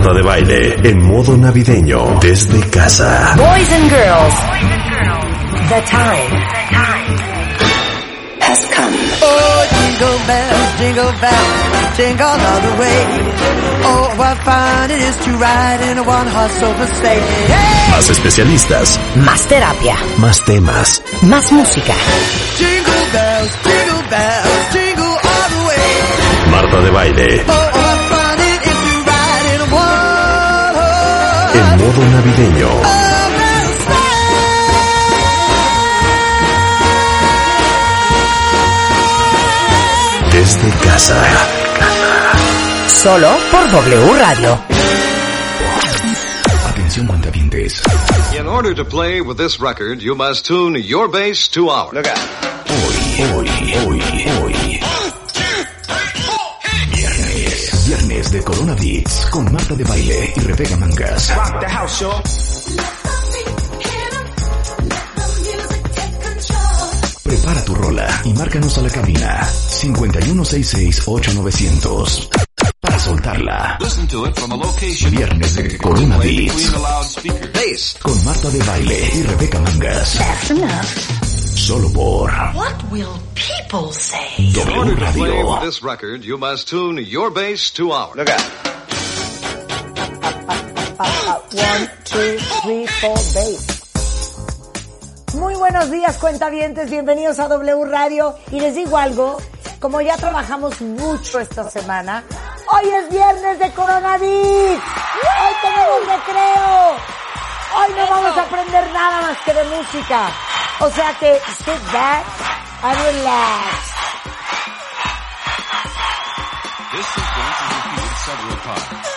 Marta de baile en modo navideño desde casa. Boys and girls, the time has come. Oh, jingle bells, jingle bells, jingle all the way. Oh, what fun it is to ride in a one-horse open sleigh. Hey! Más especialistas, Más terapia, más temas. más música. Jingle bells, jingle bells, jingle all the way. Marta de baile Oh, modo navideño desde casa. Solo por W Radio. Atención cuentavientes. In order to play with this record, you must tune your bass to ours. Look out. Hoy, hoy, hoy, hoy. De Corona Beats con Marta de baile y Rebeca Mangas. Prepara tu rola y márcanos a la cabina 5166-8900 para soltarla. Listen to it from a location Viernes de Corona Beats the loudspeaker. Bass. con Marta de baile y Rebeca Mangas. Solo por What will people say? W order to play Radio. with this record, you must tune your bass to ours. Look out. One, two, three, four, bass. Muy buenos días, cuentavientes. Bienvenidos a W Radio. Y les digo algo, como ya trabajamos mucho esta semana, hoy es viernes de coronavirus. Hoy tenemos recreo. Hoy no vamos a aprender nada más que de música. O sea que sit back and relax. This sequence is repeated several times.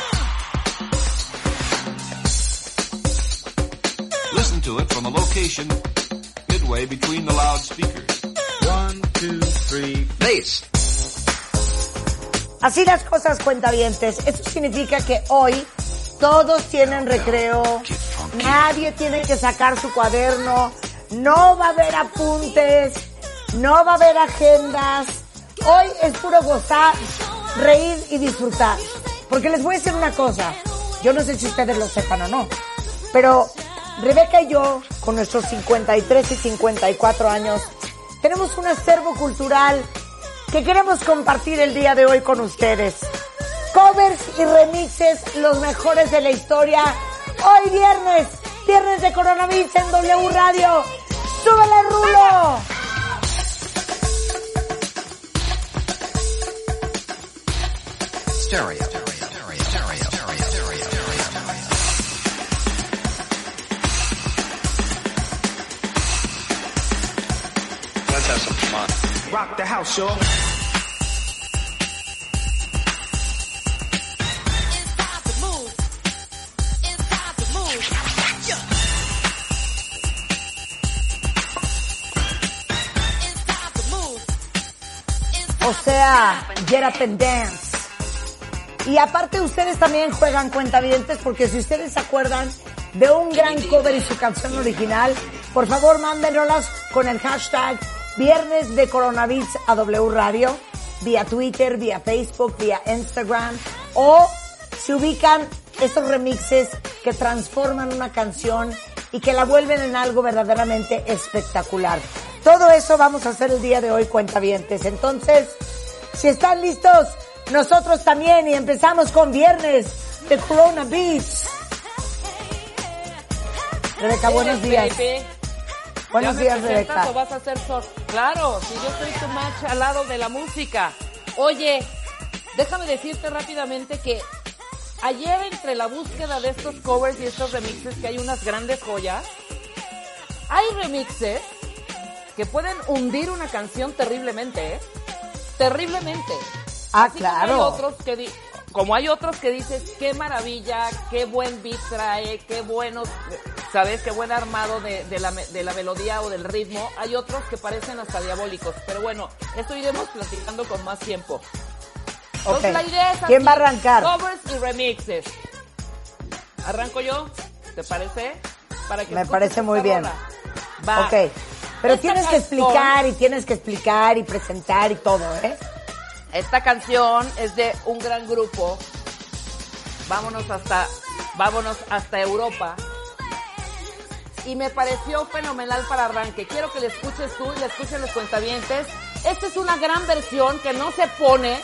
Listen to it from a location midway between the loudspeakers. One, two, three, bass. Así las cosas, cuentavientes. Eso significa que hoy todos tienen recreo, nadie tiene que sacar su cuaderno, no va a haber apuntes, no va a haber agendas. Hoy es puro gozar, reír y disfrutar. Porque les voy a decir una cosa, yo no sé si ustedes lo sepan o no, pero Rebeca y yo, con nuestros 53 y 54 años, tenemos un acervo cultural que queremos compartir el día de hoy con ustedes. Covers y remixes, los mejores de la historia. Hoy viernes, viernes de coronavirus en W Radio. ¡Súbele, Rulo! Stereo. Let's have some fun. Rock the house, y'all. O sea, Get Up and Dance. Y aparte ustedes también juegan cuentavientes porque si ustedes se acuerdan de un gran cover y su canción original, por favor mándenoslas con el hashtag Viernes de Coronavirus a W Radio, vía Twitter, vía Facebook, vía Instagram, o se ubican estos remixes que transforman una canción y que la vuelven en algo verdaderamente espectacular. Todo eso vamos a hacer el día de hoy, cuentavientes. Entonces, si están listos, nosotros también y empezamos con viernes de Corona Beats. Rebeca, buenos días. Baby. Buenos ¿Ya me días, Rebeca. o vas a hacer sor- Claro, si yo soy tu match al lado de la música. Oye, déjame decirte rápidamente que ayer entre la búsqueda de estos covers y estos remixes que hay unas grandes joyas, hay remixes que pueden hundir una canción terriblemente, ¿eh? Terriblemente. Ah, Así Como claro. hay otros que como hay otros que dices, qué maravilla, qué buen beat trae, qué buenos, sabes, qué buen armado de, de la, me- de la melodía o del ritmo. Hay otros que parecen hasta diabólicos. Pero bueno, esto iremos platicando con más tiempo. Entonces, la idea es ¿Quién va a arrancar? Covers y remixes. ¿Arranco yo? ¿Te parece? Para que Me parece muy bien. Va. Ok. Pero Esta tienes que explicar y tienes que explicar y presentar y todo, ¿eh? Esta canción es de un gran grupo vámonos hasta, vámonos hasta Europa. Y me pareció fenomenal para arranque. Quiero que le escuches tú y le escuchen los cuentavientes. Esta es una gran versión que no se pone,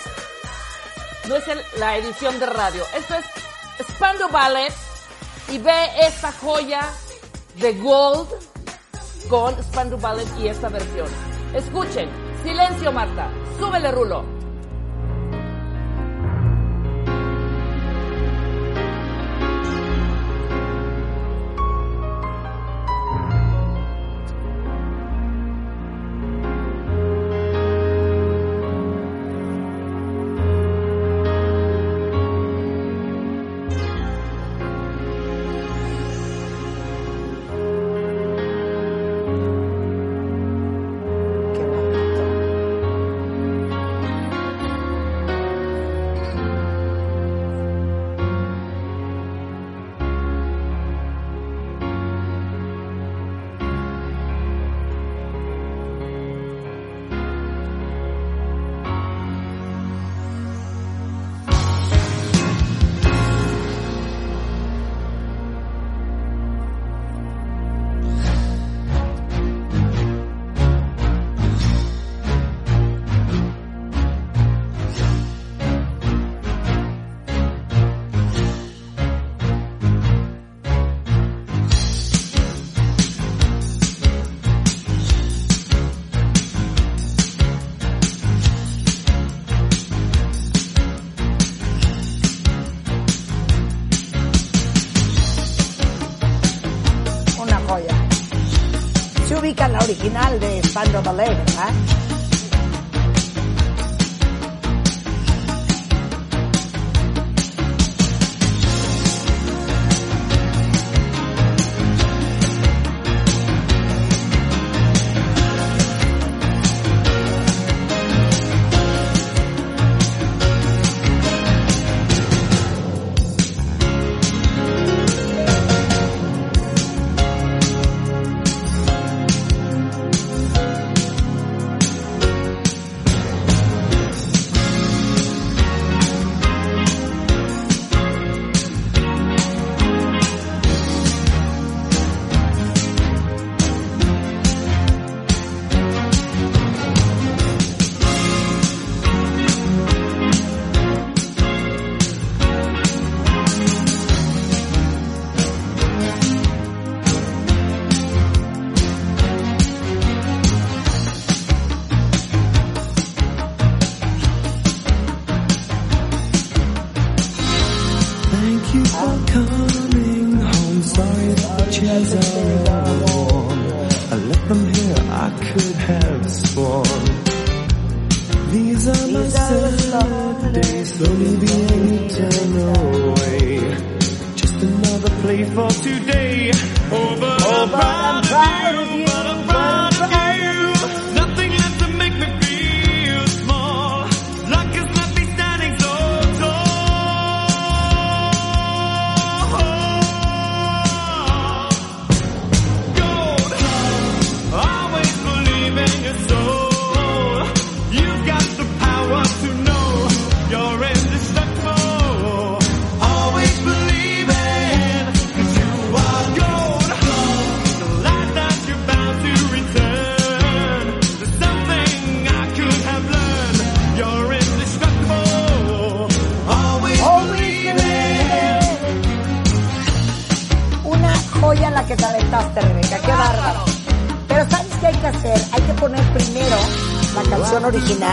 no es el- la edición de radio. Esto es Spandau Ballet y ve esta joya de Gold con Spandau Ballet y esta versión. Escuchen, silencio Marta, súbele rulo. La original de ¿verdad?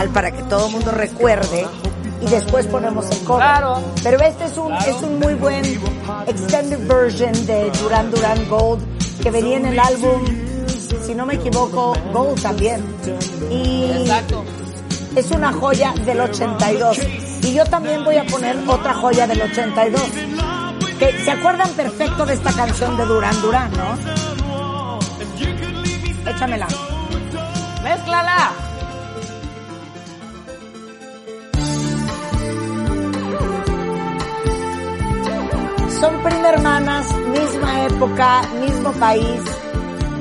Para que todo el mundo recuerde y después ponemos el cover. Claro. Pero este es un, es un muy buen extended version de Duran Duran Gold que venía en el álbum, si no me equivoco, Gold también. Y Exacto. es una joya del 82. Y yo también voy a poner otra joya del 82. Que se acuerdan perfecto de esta canción de Duran Duran, ¿no? Échamela. ¡Mézclala! Son prima hermanas, misma época, mismo país.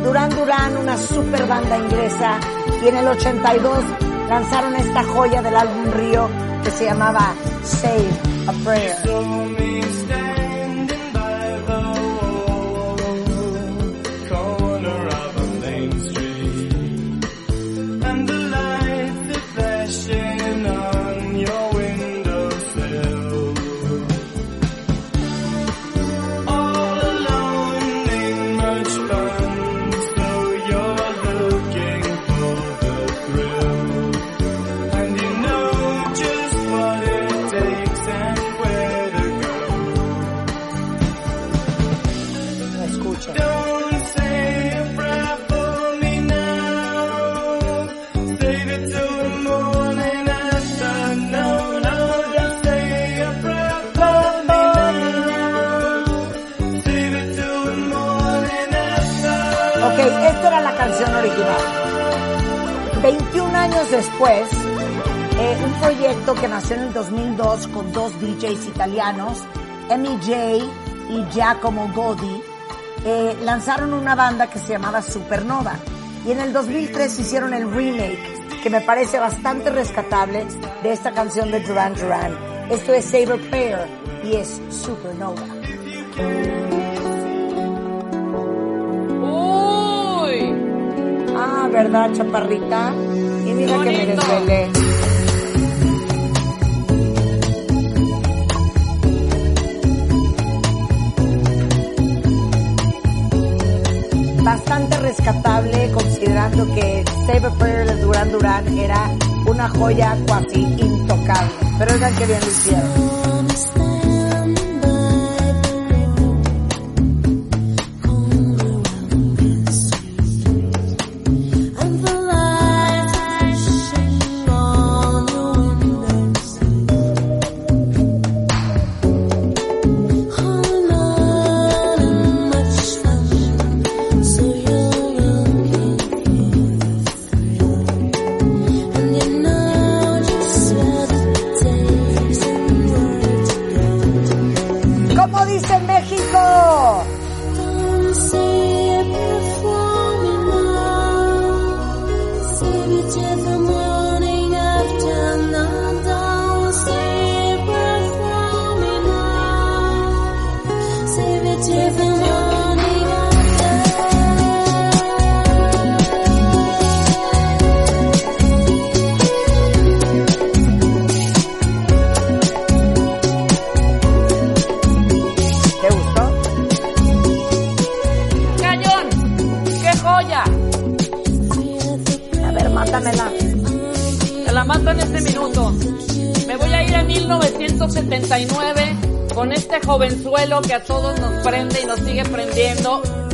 Duran Duran, una super banda inglesa. Y en el 82 lanzaron esta joya del álbum Río que se llamaba Save a Prayer. Años después, eh, un proyecto que nació en el 2002 con dos DJs italianos, Emi J y Giacomo Godi, eh, lanzaron una banda que se llamaba Supernova. Y en el 2003 hicieron el remake, que me parece bastante rescatable, de esta canción de Duran Duran. Esto es Saber Player y es Supernova. Uy, Ah, ¿verdad, chaparrita? Mira que me desvelé. Bastante rescatable considerando que Save a Prayer de Duran Duran era una joya casi intocable. Pero oigan que bien lo hicieron.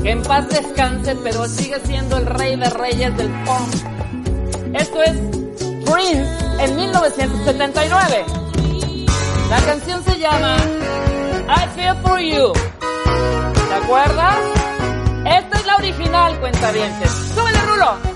Que en paz descanse, pero sigue siendo el rey de reyes del punk. Esto es Prince en 1979. La canción se llama I Feel For You. ¿Te acuerdas? Esta es la original, cuentavientes. ¡Súbele, Rulo!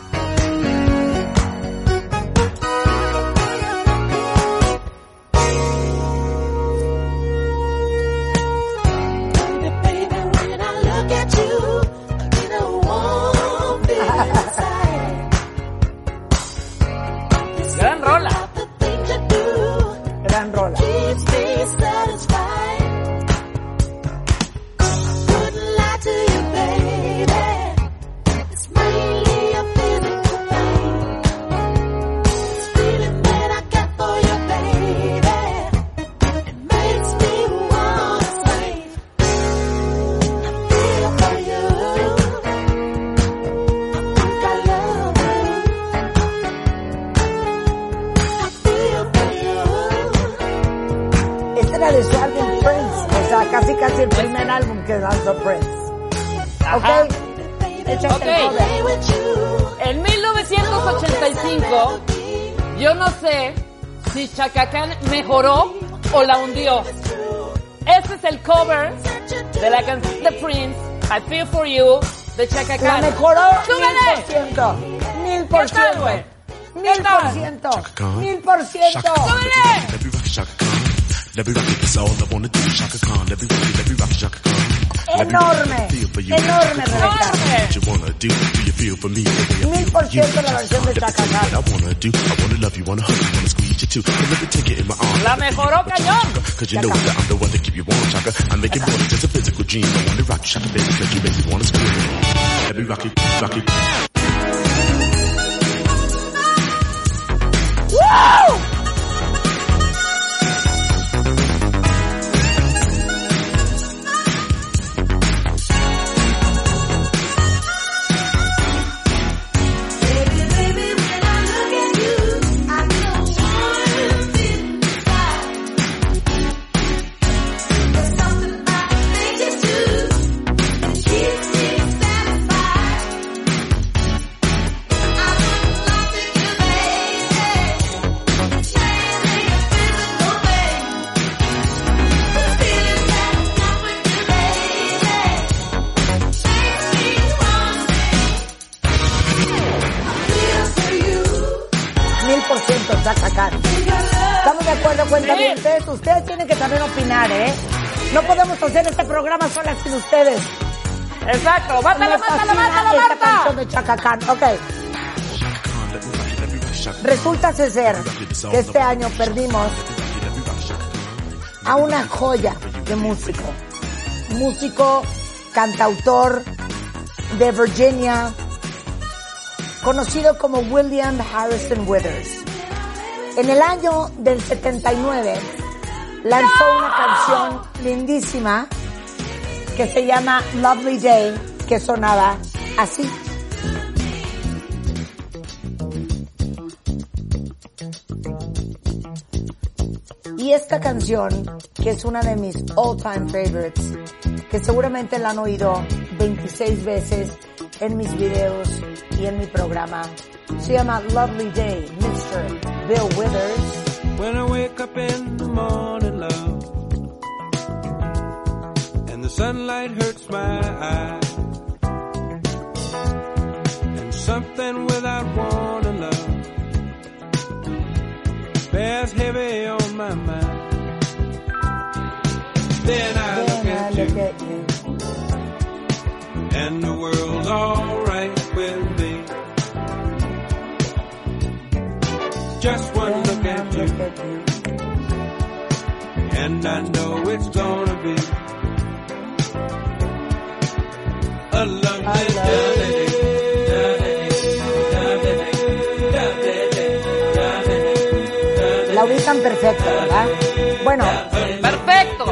La. Este es el cover de la canción de Prince, I Feel For You, de Chaka La Khan. mejoró mil ¡Súbele! por ciento. Mil por ¿Qué tal, güey? ciento. ¿Qué Mil por ciento. Mil por ciento. ¡Súbele! Enorme. Feel for you. Enorme, Rebeca. Mil por ciento la versión de Let me Chaka tell you programa solas sin ustedes. Exacto. ¡Mátala, Me mátala, fascina mátala, esta Marta! de Chaka Khan. Ok. Resulta ser que este año perdimos a una joya de músico. Músico, cantautor de Virginia, conocido como William Harrison Withers. En el año del 79 lanzó una canción lindísima que se llama Lovely Day, que sonaba así. Y esta canción, que es una de mis all-time favorites, que seguramente la han oído 26 veces en mis videos y en mi programa, se llama Lovely Day, Mr. Bill Withers. When I wake up in the morning, love, sunlight hurts my eyes, and something without warning, love, bears heavy on my mind. Then I look I at look you, at you. and the world's alright with me. Just one Then look at you. look at you. And I know it's gonna be La ubican perfecto, ¿verdad? Bueno, Perfecto.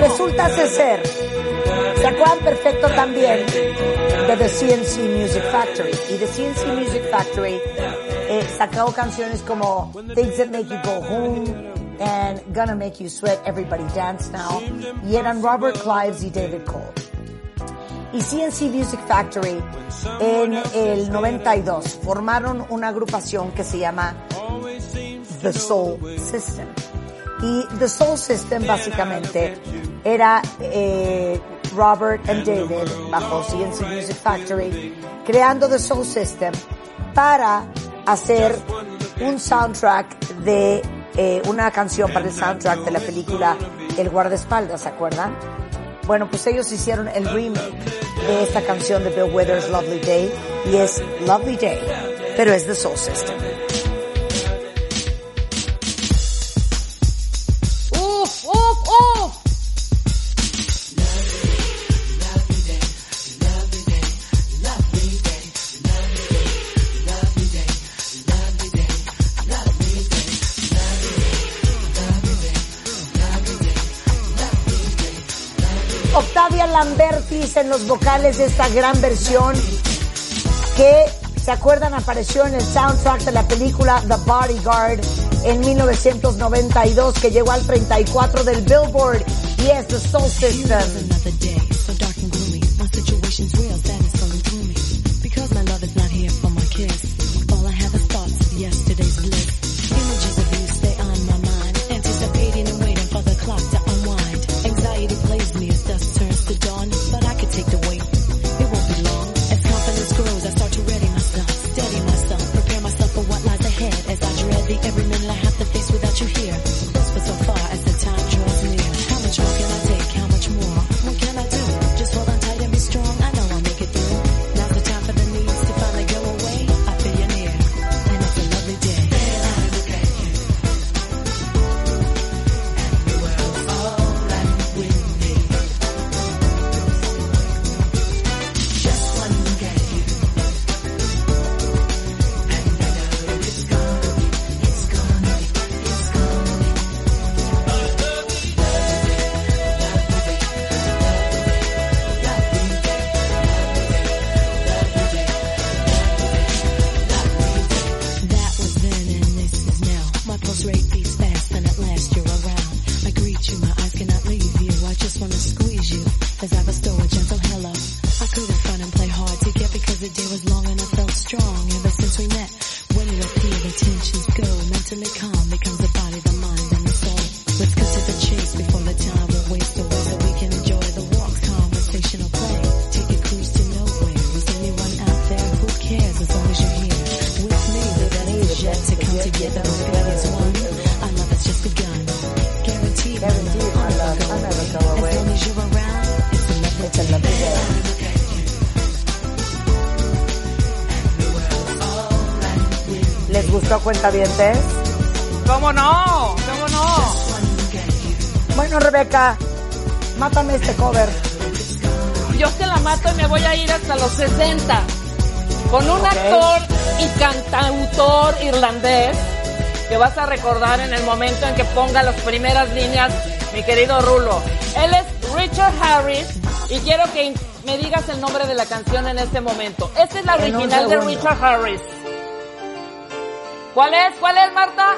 Resulta ser, ¿se acuerdan perfecto también de The CNC Music Factory? Y The CNC Music Factory eh, sacó canciones como Things That Make You Go Home and Gonna Make You Sweat, Everybody Dance Now, y eran Robert Clives y David Cole. Y CNC Music Factory en el 92 formaron una agrupación que se llama The Soul System. Y The Soul System básicamente era eh, Robert and David bajo CNC Music Factory creando The Soul System para hacer un soundtrack de eh, una canción para el soundtrack de la película El guardaespaldas, ¿se acuerdan? Bueno, pues ellos hicieron el remake de esta canción de Bill Withers, Lovely Day, y es Lovely Day, pero es The Soul System. Lambertis en los vocales de esta gran versión que, ¿se acuerdan? Apareció en el soundtrack de la película The Bodyguard en 1992 que llegó al 34 del Billboard y es The Soul System. Cuentavientes? ¿Cómo no? ¿Cómo no? Bueno, Rebeca, mátame este cover. Yo te la mato y me voy a ir hasta los 60 con un actor y cantautor irlandés que vas a recordar en el momento en que ponga las primeras líneas, mi querido Rulo. Él es Richard Harris y quiero que me digas el nombre de la canción en este momento. Esta es la original de. Richard Harris. ¿Cuál es? ¿Cuál es, Marta?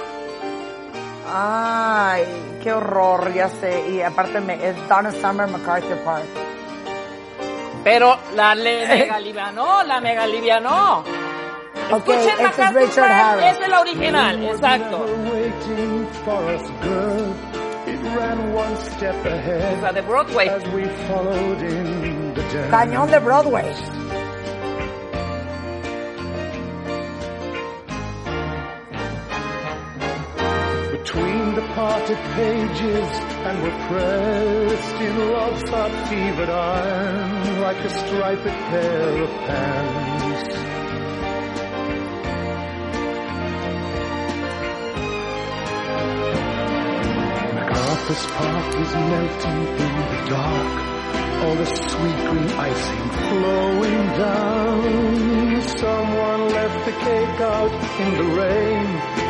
Ay, qué horror, ya sé. Y aparte me, es Donna Summer MacArthur Park. Pero la le megalivianó, la megalivianó. Ok, Escuchen este es MacArthur Richard Park, Harris. Es la original, exacto. La de Broadway. Cañón de Broadway. The pages and we're pressed in love's hot fevered iron like a striped pair of pants. MacArthur's Park is melting in the dark. All the sweet green icing flowing down. Someone left the cake out in the rain.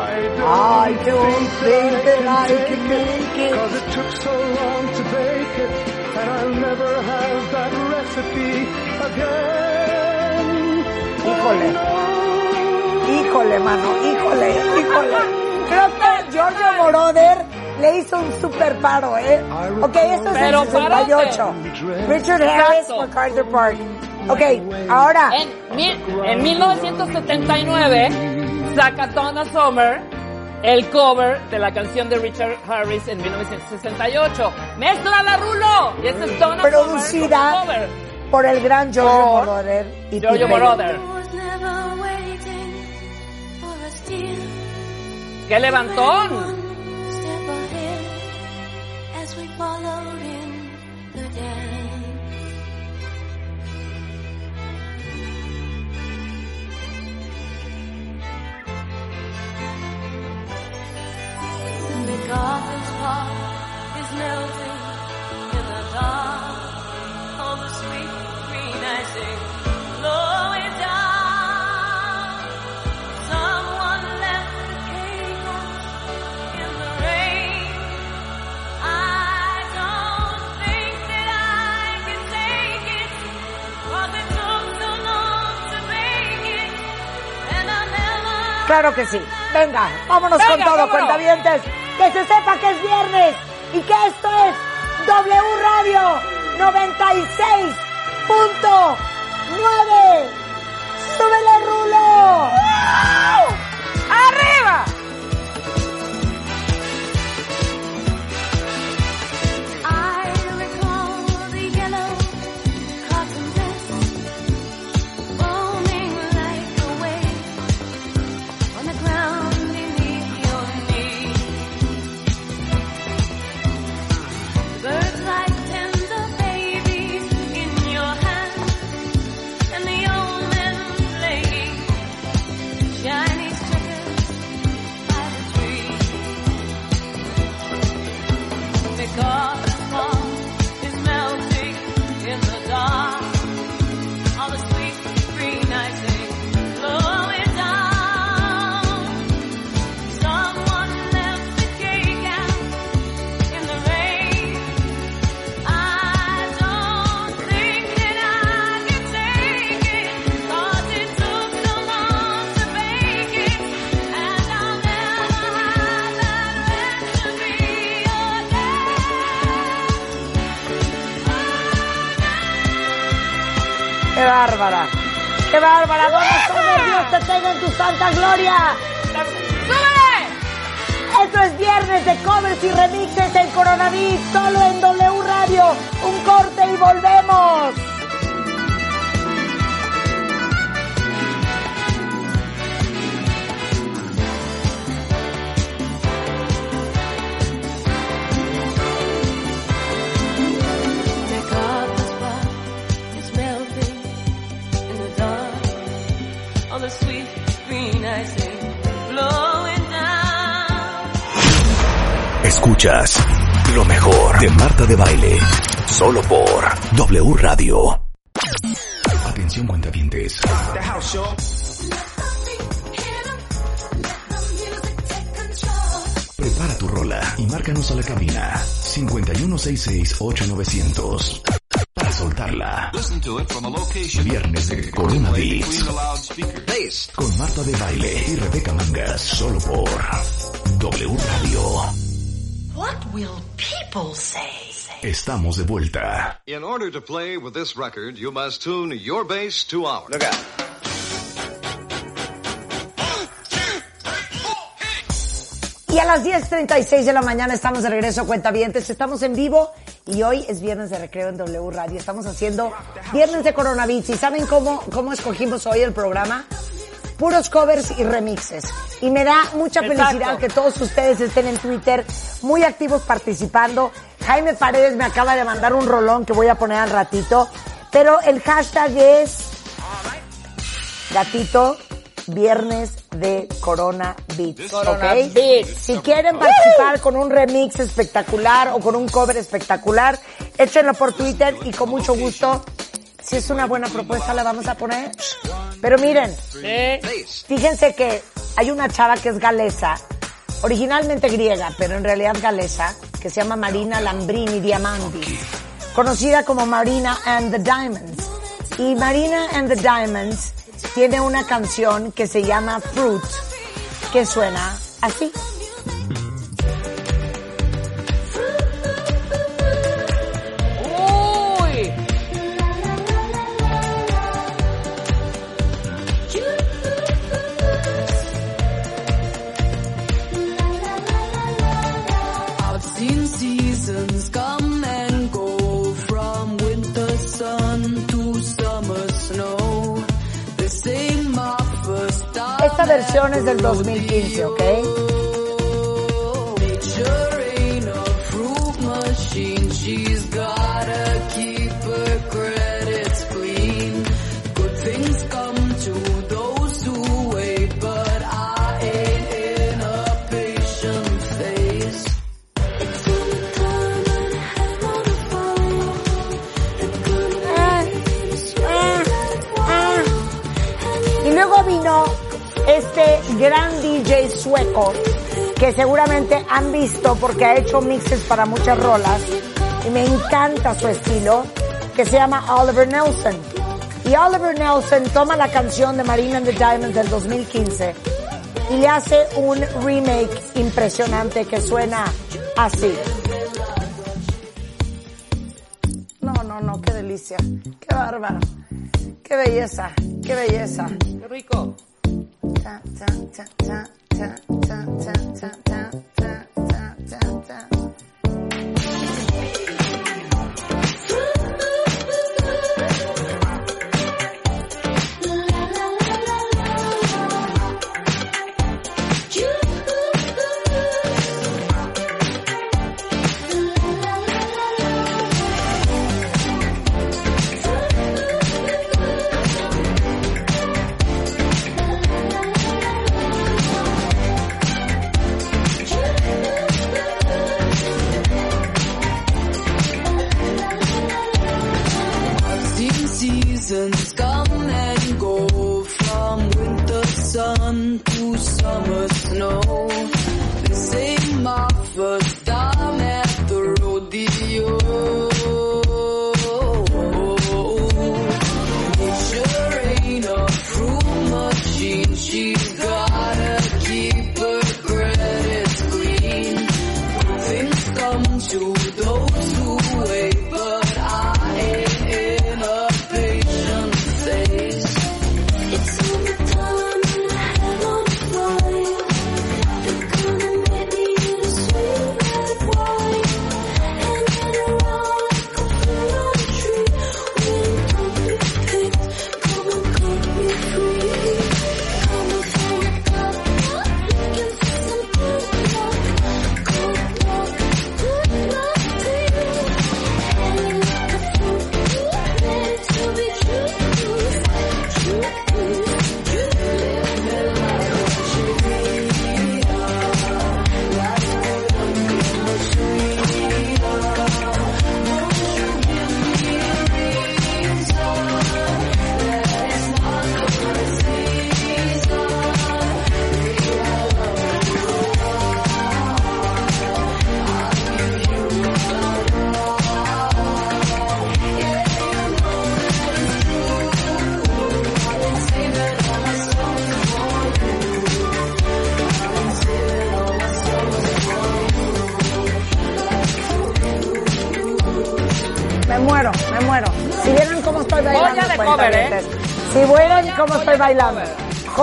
I don't, think that I can make it. Cause it took so long to bake it. And I'll never have that recipe again. Híjole. Híjole, mano, híjole, híjole. Creo que Giorgio Moroder le hizo un super paro, ¿eh? Ok, esto es el 68. Richard Harris. MacArthur Park. Ok, ahora, En, mil- en 1979 saca Donna Summer el cover de la canción de Richard Harris en 1968. ¡Mezcla la Rulo! Y esta es Donna producida Summer cover. por el gran Giorgio Por Moroder y Pete Moroder. was never waiting for us, dear. ¡Qué levantón! Is melting in the dark. The sweet green icing flowing down. Someone left the cake out in the rain. I don't think that I can take it, 'cause it took so long to make it, and I never. Claro que sí. Venga, vámonos Venga, con todo, vámonos. cuentavientes. Que se sepa que es viernes y que esto es W Radio 96.9. ¡Súbele, Rulo! Bárbara! ¡Qué bárbara! ¡Dona Summer, Dios te tenga en tu santa gloria! ¡Súbele! Esto es viernes de covers y remixes en Coronavirus, solo en W Radio. Un corte y volvemos. Escuchas lo mejor de Marta de Baile, solo por W Radio. Atención cuentavientes. Prepara tu rola y márcanos a la cabina 5166 8900 escucharla. Viernes de Corona Beats. Con Marta de Baile y Rebeca Mangas. Solo por W Radio. What will people say? Estamos de vuelta. In order to play with this record, you must tune your bass to ours. Look out. Y a las 10.36 de la mañana estamos de regreso a Cuentavientes. Estamos en vivo y hoy es viernes de recreo en W Radio. Estamos haciendo viernes de Coronavirus. ¿Y saben cómo, cómo escogimos hoy el programa? Puros covers y remixes. Y me da mucha Exacto. felicidad que todos ustedes estén en Twitter muy activos participando. Jaime Paredes me acaba de mandar un rolón que voy a poner al ratito. Pero el hashtag es gatito viernes de Corona Beats. Corona ¿ok? Beats. Si quieren participar con un remix espectacular o con un cover espectacular, échenlo por Twitter y con mucho gusto, si es una buena propuesta, la vamos a poner. Pero miren, Sí. fíjense que hay una chava que es galesa, originalmente griega, pero en realidad galesa, que se llama Marina Lambrini Diamandi, conocida como Marina and the Diamonds. Y Marina and the Diamonds tiene una canción que se llama Fruit, que suena así. versiones del 2015, ¿ok? Sueco que seguramente han visto porque ha hecho mixes para muchas rolas y me encanta su estilo que se llama Oliver Nelson. Y Oliver Nelson toma la canción de Marina and the Diamonds del 2015 y le hace un remake impresionante que suena así. No, no, no, qué delicia, qué bárbaro, qué belleza, qué belleza. Qué rico. Ta, ta, ta, ta, ta, ta, ta,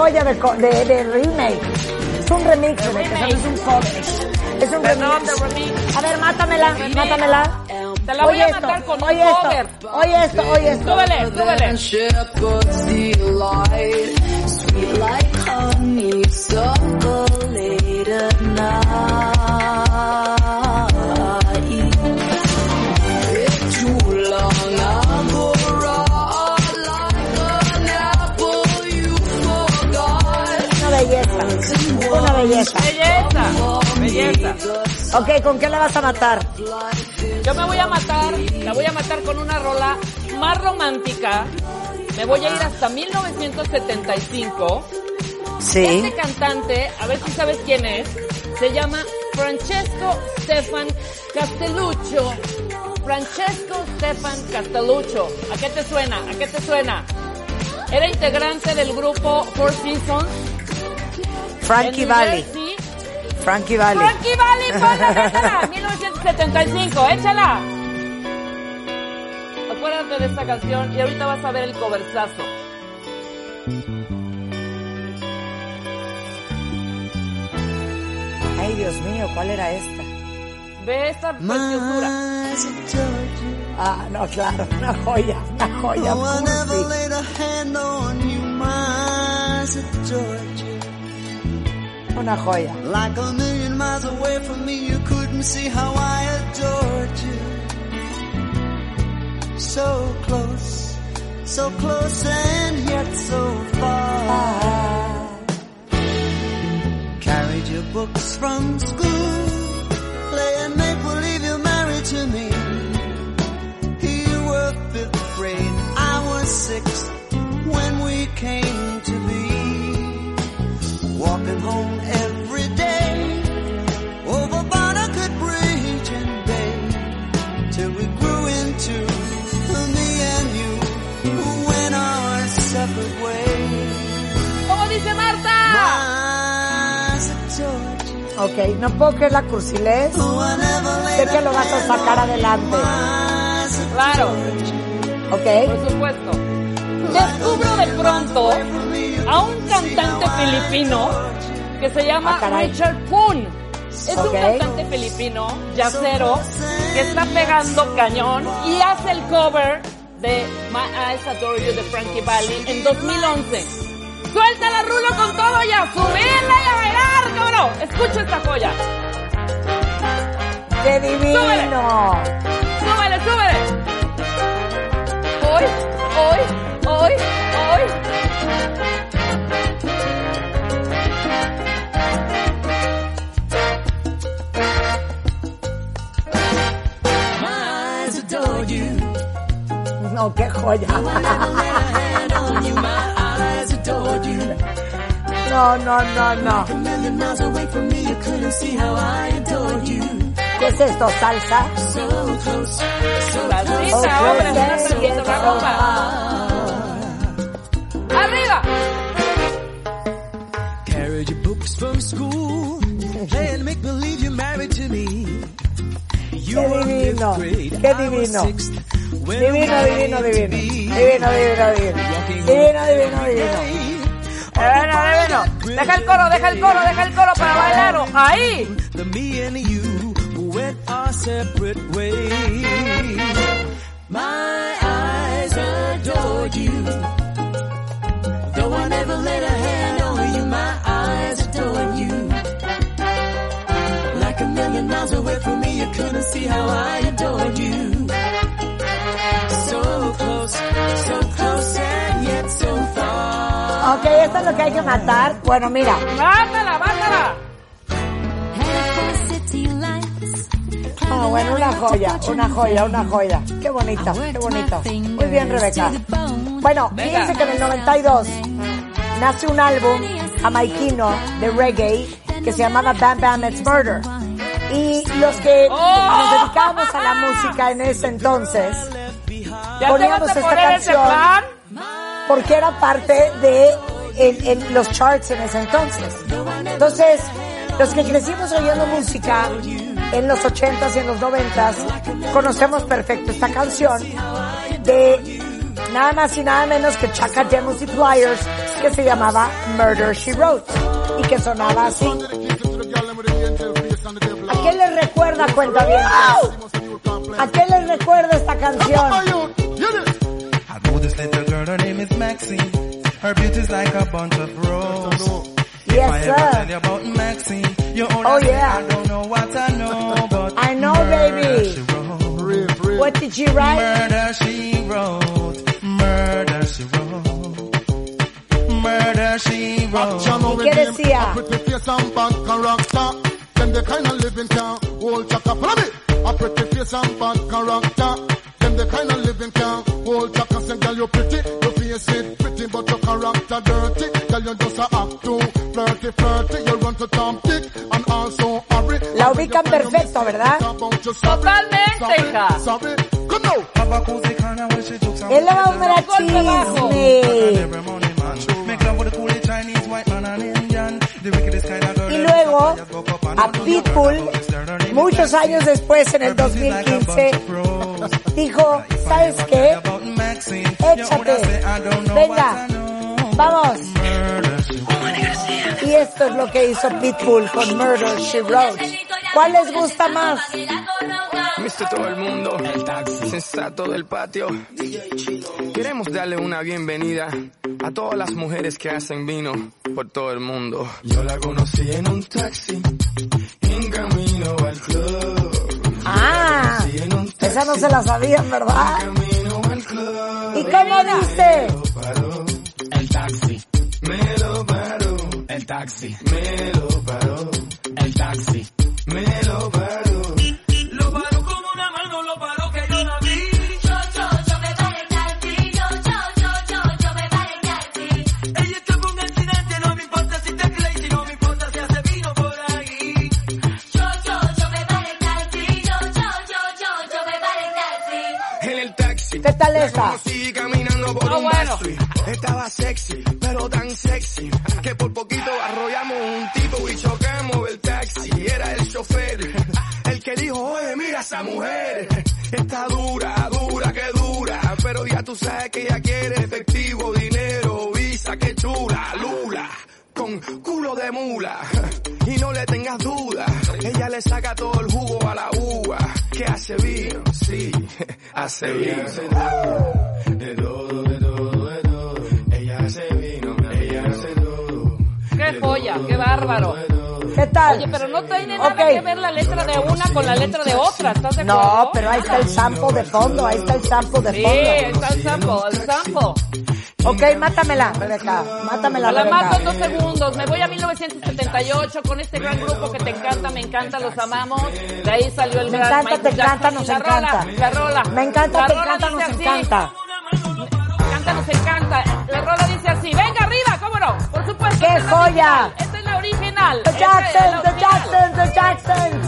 Joya de, co- de, de remake. Es un remix, de que remake. es un cover. Es un Perdón, remix. A ver, mátamela, mátamela. Te la voy Oye a esto, matar con un oye esto, cover. Oye esto, oye esto. Súbele, súbele. Ok, ¿con qué la vas a matar? Yo me voy a matar, la voy a matar con una rola más romántica. Me voy a ir hasta 1975. Sí. Este cantante, a ver si sabes quién es, se llama Francesco Stefan Castelluccio. Francesco Stefan Castelluccio. ¿A qué te suena? ¿A qué te suena? Era integrante del grupo Four Seasons. Frankie. Jersey. Frankie Valli. Frankie Valli, ponla, échala. 1975, échala. Acuérdate de esta canción y ahorita vas a ver el coversazo. Ay, Dios mío, ¿cuál era esta? Ve esta preciosura. Ah, no, claro, una joya, una joya. Oh, Una joya. Like a million miles away from me, you couldn't see how I adored you. So close, so close and yet so far. Carried your books from school, playing make believe you're married to me. You were fifth grade, I was six when we came. Walking home every day over Barnacle Bridge and Bay till we grew into me and you who went our separate ways. ¿Cómo dice Marta? Miles of Georgia, Ok, no puedo creer la cursilez. oh, Sé que lo vas a sacar adelante. Claro, Ok. por supuesto. Descubro de pronto a un cantante filipino que se llama Ah. Richard Poon. Es un cantante filipino, yacero, que está pegando cañón y hace el cover de My Eyes Adore You de Frankie Valli en 2011. Suéltala, Rulo, con todo y a subirla y a bailar, cabrón. Escucha esta joya. ¡Qué divino! Súbele, súbele. Hoy, hoy, hoy, hoy. Couldn't see how I adored you. ¿Qué es esto? ¿Salsa? So close, so Salsita, Oh, hombre, close está and perdiendo yet la so ropa. far. ¡Arriba! Carried your books from school, playing make believe you're married to me. You Qué were divino, fifth grade, qué I was divino. sixth. Divino, divino, divino. Divino, divino, divino. Divino, divino, divino. Divino, divino. Deja el coro, deja el coro, deja el coro para bailar. Ahí. The me and you went our separate ways. My eyes adored you. Though I never laid a hand on you, my eyes adored you. Like a million miles away from me, you couldn't see how I adored you. Ok, esto es lo que hay que matar. Bueno, mira. Mátala, mátala. Ah, bueno, una joya, una joya, una joya. Qué bonita, qué bonito. Muy bien, Rebeca. Bueno, fíjense que en el 92 nace un álbum jamaiquino de reggae que se llamaba Bam Bam It's Murder. Y los que nos dedicábamos a la música en ese entonces, ¿Ya te poníamos vas a esta ese canción plan? porque era parte de en- en los charts en ese entonces. Entonces, los que crecimos oyendo música en los 80s y en los 90s, conocemos perfecto esta canción de nada más y nada menos que Chaka Demus y Flyers, que se llamaba Murder She Wrote y que sonaba así. ¿A qué les recuerda, cuenta bien? ¿A qué les recuerda esta canción? I know this little girl, her name is Maxine. Her beauty's like a bunch of roses. Yes, I sir. tell you about Maxine, you Oh, say yeah. I don't know what I know, but I know, baby. she wrote. What did you write? Murder she wrote. Murder she wrote. Murder she wrote. ¿Y qué decía? Pretty face and bad character. Them the kind of living can hold chaka. Follow me. A pretty face and bad character. Them the kind of living can hold chaka. Say, girl, you pretty, your face it pretty, but your character dirty. Girl, you just a act too flirty, flirty. You run to Tom Dick and also hurry. La ubican perfecto, ¿verdad? Totalmente, hija. Sorry, come now. Have a cozy corner where she took some Él le va a un golpe bajo. chisme. Y luego, a Pitbull, muchos años después, en el 2015, dijo, ¿sabes qué? Échate, venga, vamos. Y esto es lo que hizo Pitbull con Murder, She Wrote. ¿Cuál les gusta más? Mister todo el mundo, sensato del patio. Queremos darle una bienvenida a todas las mujeres que hacen vino por todo el mundo. Yo la conocí en un taxi, en camino al club. Ah, esa no se la sabían, ¿verdad? Camino al club. ¿Y cómo dice? El taxi, me lo paró. El taxi, me lo paró. El taxi, me lo paró. Lo paró como una mano, lo paró que yo la vi. Ella está con accidente, no me importa si te crees, si no me importa si hace vino por ahí. En el taxi. ¿Qué tal caminando por Ah, un bueno. Estaba sexy, pero tan sexy que por poquito arrollamos un tipo y chocamos el taxi. Era el chofer, el que dijo, oye, mira esa mujer. Está dura, dura, que dura. Pero ya tú sabes que ella quiere efectivo, dinero, visa, que chula, lula. Con culo de mula. Y no le tengas duda, ella le saca todo el jugo a la uva. Que hace vino, sí, hace todo, Qué joya, qué bárbaro. ¿Qué tal? Oye, pero no tiene nada Ok. que ver la letra de una con la letra de otra, ¿estás de acuerdo? No, pero ahí está el sample de fondo, ahí está el sample de Sí, fondo. ahí está el sample, el sample. Ok, mátamela, Rebeca, mátamela, La mato en dos segundos. Me voy a 1978 con este gran grupo que te encanta, me encanta, los amamos. De ahí salió el Me gran encanta, Michael te encanta, nos la rola, encanta. La rola. Me encanta, La te rola encanta, nos así. encanta. Nos encanta. La rola dice así. Venga arriba, ¿cómo no? Por supuesto. ¡Qué esta es joya! original, Esta es la original. The es Jacksons, the. Jacksons, the Jacksons.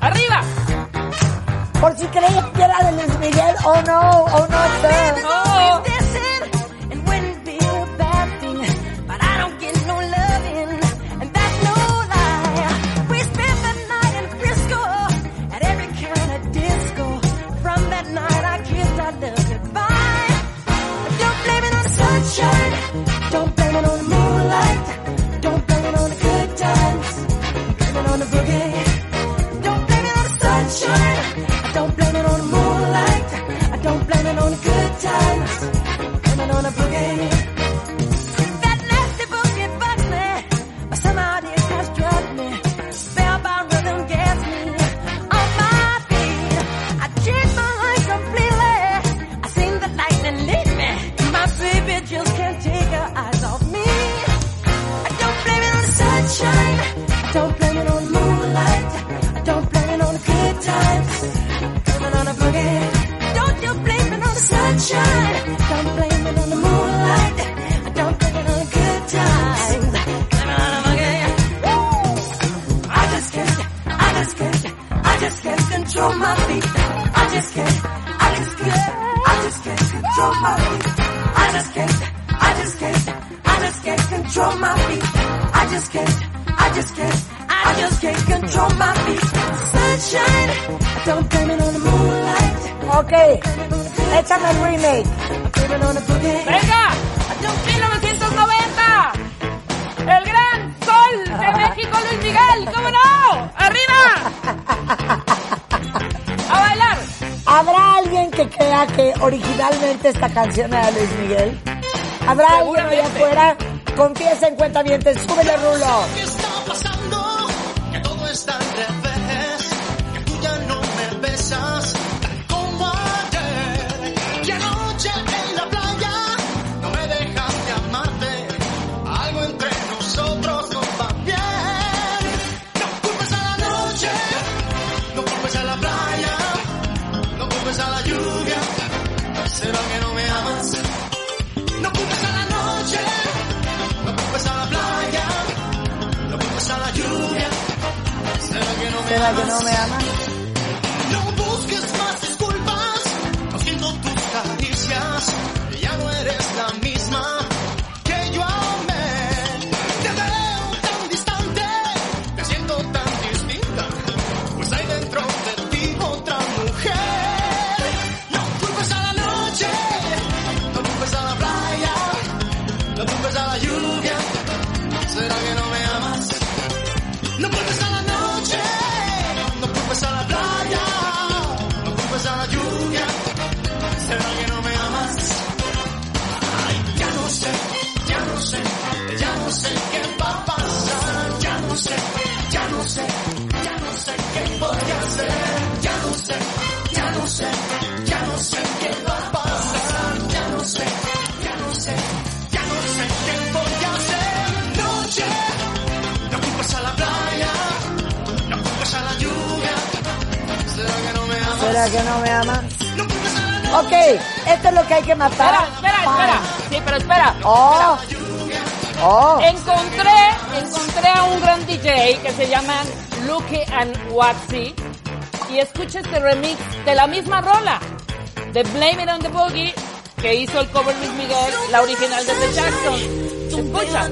Arriba. Por si creían que era de Luis Miguel, oh no, oh no, sir. No. Sunshine, don't control my feet. I just can't, I just can't, I just can't control my feet. I just can't, I just can't, I just can't control my feet. Sunshine, don't blame it on the moonlight. Ok, échame el remake. Blame it on the boogie. ¡Venga! Que crea que originalmente esta canción era de Luis Miguel? ¿Habrá alguien allá afuera? Confiesa en cuenta bien, súbele rulo. Que no me ¿Será que amas? ¿Será que no me ama? No culpes a la Ok, esto es lo que hay que matar. Espera, espera, espera. Sí, pero espera. Oh, oh. Encontré, encontré a un gran DJ que se llama Lucky and Waxy y escucha este remix de la misma rola de Blame It on the Boogie que hizo el cover Luis Miguel, la original de The Jackson. Escucha.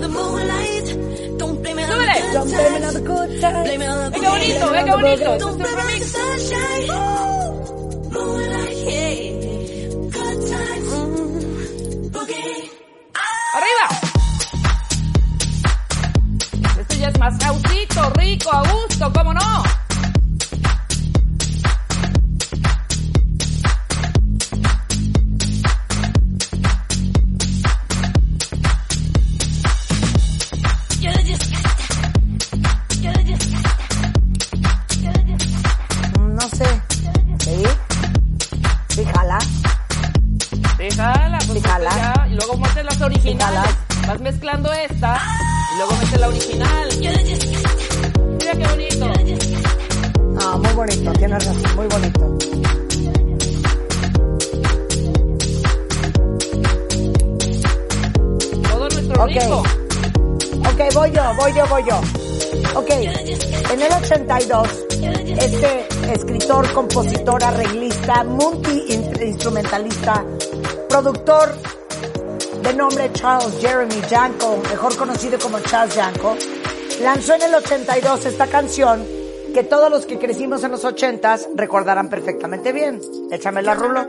Don't blame it on Súbele. qué bonito, qué bonito. Este Don't es un blame it on the remix. Causito, rico, a gusto, ¿cómo no? este escritor, compositor, arreglista, multi-instrumentalista, productor de nombre Charles Jeremy Janko, mejor conocido como Charles Janko, lanzó en el 82 esta canción que todos los que crecimos en los 80s recordarán perfectamente bien. Échame la rulo.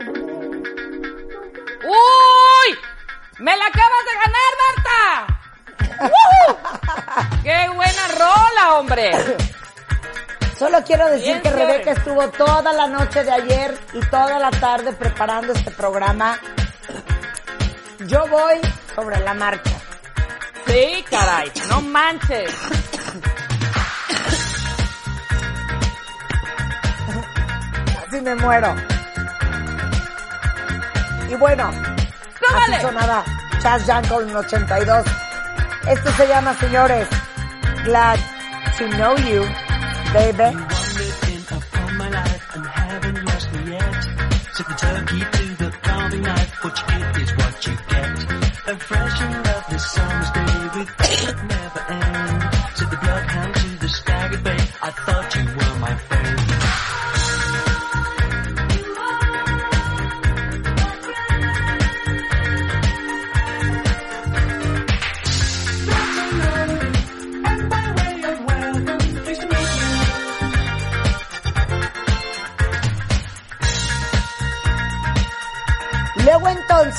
¡Uy! ¡Me la acabas de ganar, Marta! ¡Qué buena rola, hombre! Solo quiero decir que. Rebeca estuvo toda la noche de ayer y toda la tarde preparando este programa. Yo voy sobre la marcha. Sí, caray, no manches. Así me muero. Y bueno, ¡Súbale! así sonaba Chas Janko en 82. Esto se llama, señores, Glad to Know You, baby. Wondered upon my life and haven't lost me yet. Took the turkey to the carving knife. What you get is what you get.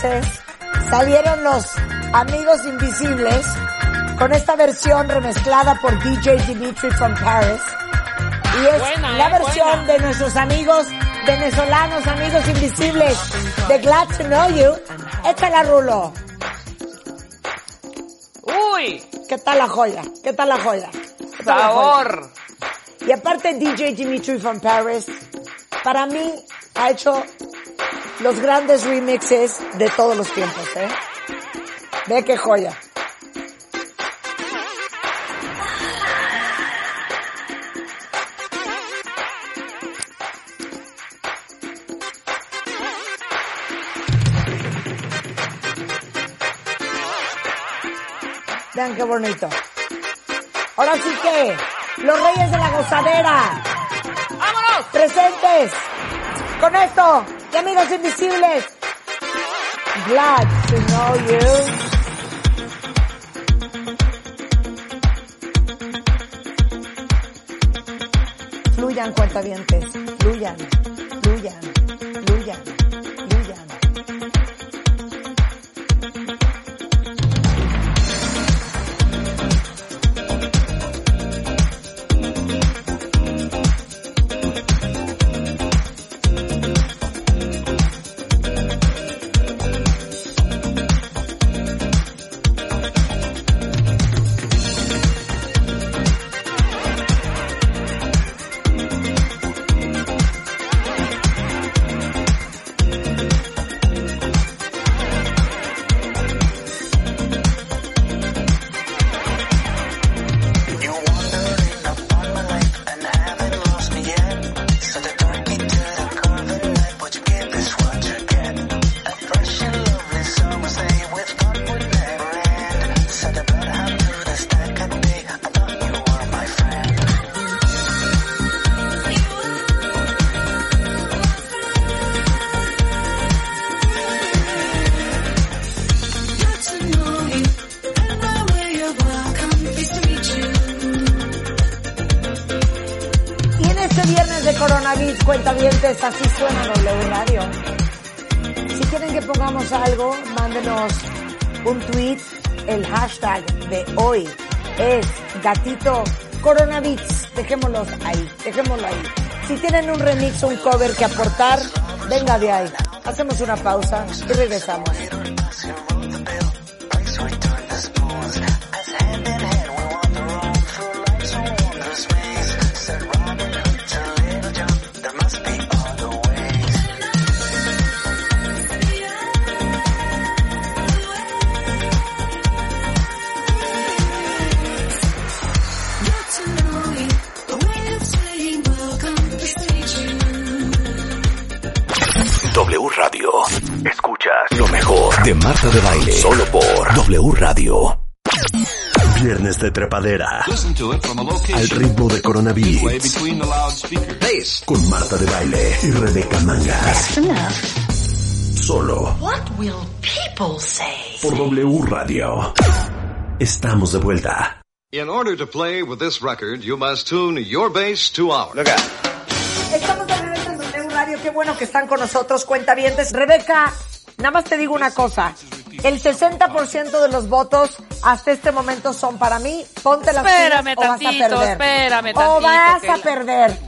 Entonces salieron los amigos invisibles con esta versión remezclada por DJ Dimitri from Paris. Y es Buena, la eh, versión buena. de nuestros amigos venezolanos, amigos invisibles de Glad to Know You. Échala, Rulo. Uy, ¿Qué tal la joya? ¿Qué tal la joya? ¿Qué tal la joya? sabor. Y aparte DJ Dimitri from Paris, para mí ha hecho los grandes remixes de todos los tiempos, ¿eh? Ve qué joya. Vean qué bonito. Ahora sí que, los reyes de la gozadera. Presentes con esto, y amigos invisibles. Glad to know you. Fluyan, cuentavientes, fluyan, fluyan, fluyan. Es gatito coronavirus. Dejémoslos ahí, dejémoslo ahí. Si tienen un remix o un cover que aportar, venga de ahí. Hacemos una pausa y regresamos. Radio. Viernes de trepadera. Al ritmo de coronavirus. Con Marta de Baile y Rebeca Mangas. Solo What will people say? por W Radio. Estamos de vuelta. In order to play with this record, you must tune your bass to ours. Look out. Estamos de regreso en W Radio, qué bueno que están con nosotros, cuentavientes. Rebeca, nada más te digo una cosa. El 60% de los votos hasta este momento son para mí. Ponte las Espérame pilas o vas a tantito, perder. espérame O tantito, vas que a perder.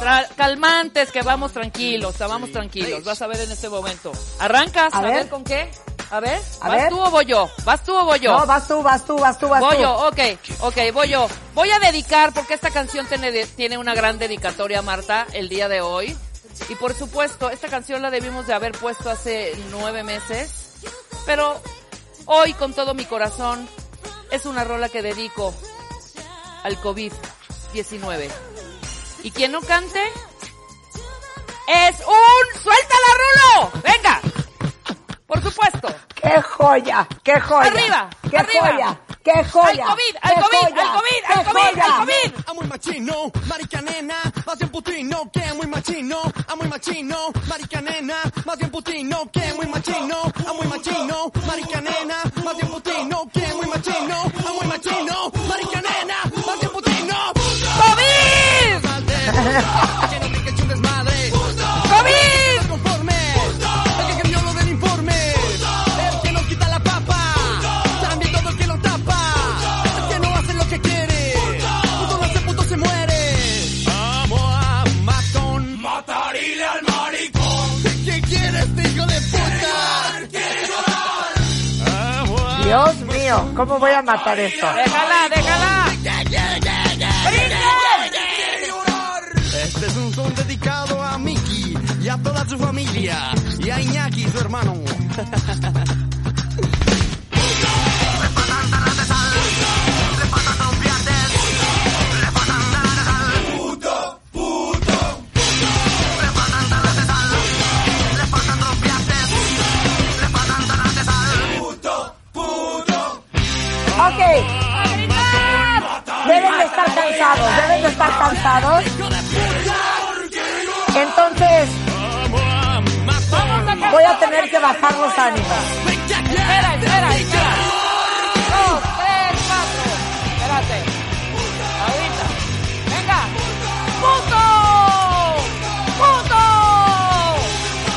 Tra- calmantes, que vamos tranquilos, o sea, vamos tranquilos. Vas a ver en este momento. ¿Arrancas? A A, ver. ver. con qué. A ver, A ¿vas ver. tú o voy yo? ¿Vas tú o voy yo? No, vas tú, vas tú, vas tú, vas Voy tú. yo, ok, ok, voy yo. Voy a dedicar, porque esta canción tiene, tiene una gran dedicatoria, Marta, el día de hoy. Y por supuesto, esta canción la debimos de haber puesto hace nueve meses. Pero hoy, con todo mi corazón, es una rola que dedico al COVID-19. Y quien no cante es un... ¡Suéltala, Rulo! ¡Venga! Por supuesto. ¡Qué joya! ¡Qué joya! Arriba, ¡Qué arriba. joya! ¡Qué joya! ¡Al COVID, al ¡Qué COVID, al COVID, ¡Qué al COVID, al COVID! I'm muy machino, marica nena, más bien putino que muy machino, a muy machino, marica nena, más bien putino que muy machino, a muy machino, marica nena, más bien putino que muy machino, a muy machino, marica nena, más bien putino. ¡COVID! Dios mío, ¿cómo voy a matar esto? Déjala, déjala. Este es un son dedicado a Miki y a toda su familia y a Iñaki, su hermano. Que bajar los ánimos. Espera, espera, espera. Dos, tres, cuatro. Espérate. Ahorita. Venga. ¡Punto!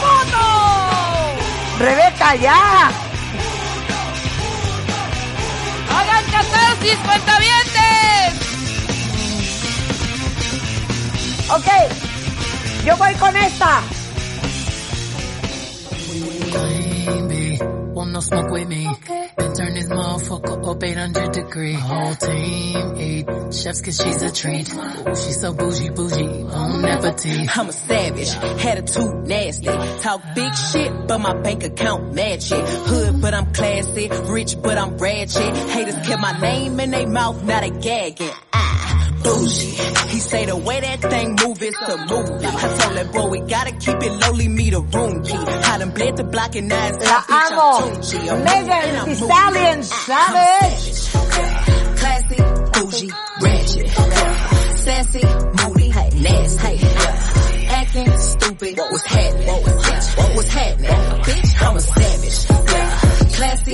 ¡Punto! Rebeca, ya. ¡Hagan catarsis, cuentavientes! Ok. Yo voy con esta. Smoke with me. Then turn this motherfucker up 800 degree. Whole team eat chefs cause she's a treat. Ooh, she's so bougie, bougie, on appetite. I'm a savage, attitude nasty. Talk big shit, but my bank account match it. Hood, but I'm classy. Rich, but I'm ratchet. Haters kept my name in their mouth, now they gagging. Bougie. He say the way that thing move is a movie. I told that boy we gotta keep it lowly, me the room key. I done bled the block and now it's La amo. I'm Tunchi. I'm Megan Thee. Stallion, savage. Classy, bougie, ratchet. Sassy, moody, nasty. Acting stupid, what was happening? What was happening? Bitch, I'm a savage. Classy,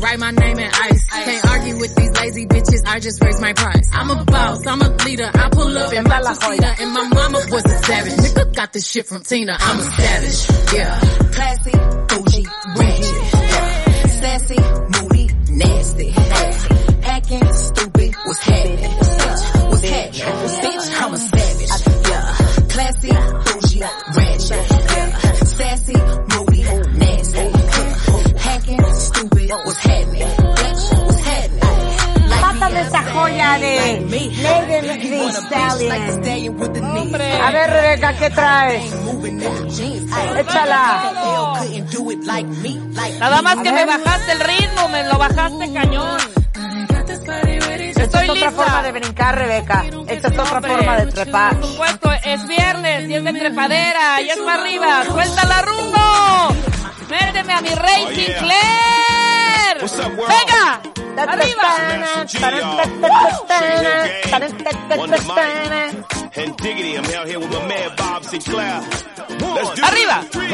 Write my name in ice. Can't argue with these lazy bitches. I just raise my price. I'm a boss. I'm a leader. I pull up in my two-seater and my mama was a savage. Nigga got this shit from Tina. I'm a savage. Yeah. Classy, bougie, ratchet. Yeah. Sassy, moody, nasty. Acting stupid, what's happening? Bitch, what's happening? Bitch, I'm a savage. Yeah. Classy, bougie, ratchet. Yeah. Sassy, joya de Megan Thee Stallion. A ver, Rebeca, ¿qué traes? Échala. Nada más que me bajaste el ritmo, me lo bajaste cañón. Esta es otra forma de brincar, Rebeca. Esta es otra forma de trepar. Por supuesto, es viernes y es de trepadera y es para arriba. ¡Suéltala, rumbo! ¡Méteme a mi rey Sinclair! What's up, world? ¡Venga! ¡Arriba! And diggity, I'm out here with my man Bob Sinclair. Let's do Arriba. it. Three,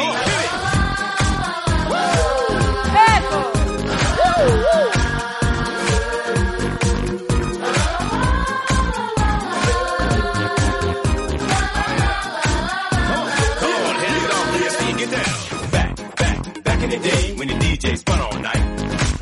Come on, hands off, let me see you get down. Back, back, back in the day when the DJ spun all night.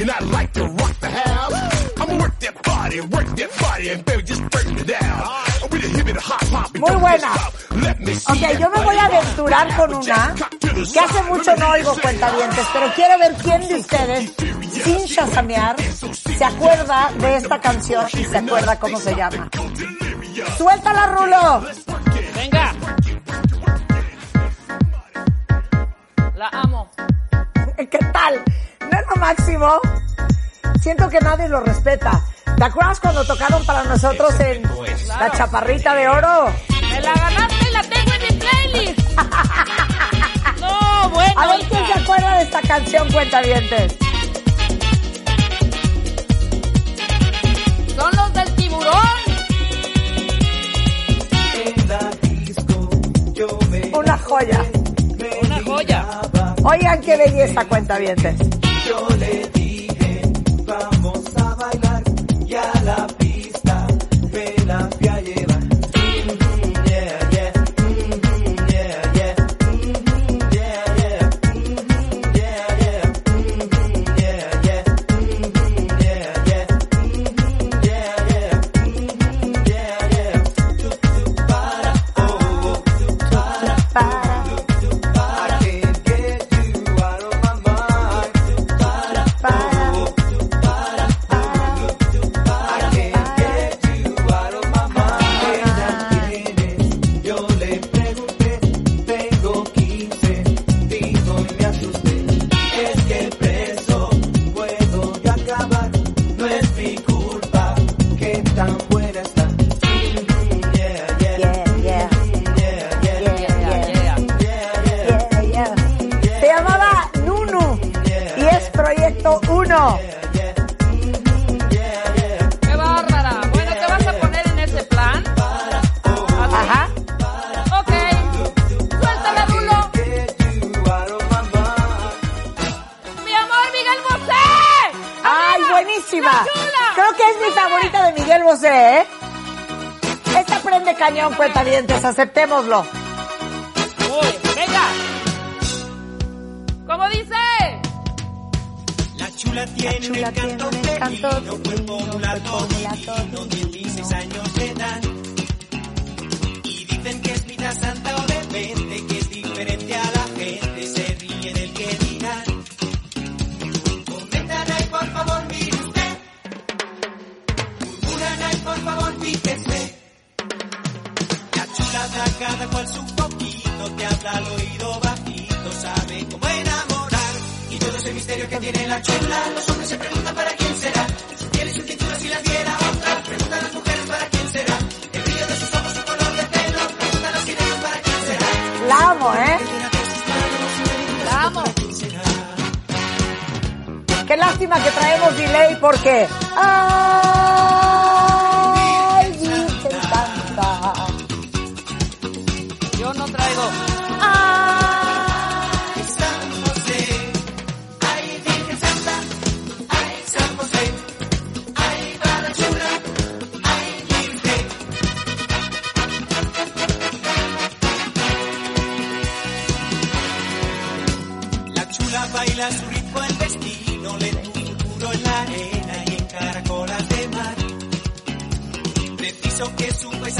And I like to rock the house. I'ma work that body, work that body, and baby, just burn it down. With a hip and a hot pop. and Muy buena. Ok, yo me voy a aventurar con una que hace mucho no oigo cuentavientes, pero quiero ver quién de ustedes, sin shazamear, se acuerda de esta canción y se acuerda cómo se llama. ¡Suéltala, Rulo! Venga. La amo. ¿Qué tal? ¿No es lo máximo? Siento que nadie lo respeta. ¿Te acuerdas cuando tocaron para nosotros en La Chaparrita de Oro? Me la ganaste y la tengo en mi playlist. No, bueno. A ver quién se acuerda de esta canción, cuentavientes. Son los del tiburón. Una joya. Una joya. Oigan qué belleza, cuentavientes. Yo le dije, vamos a bailar y a la Intentémoslo. Voy, venga. ¿Cómo dice? La chula tiene, La chula el canto,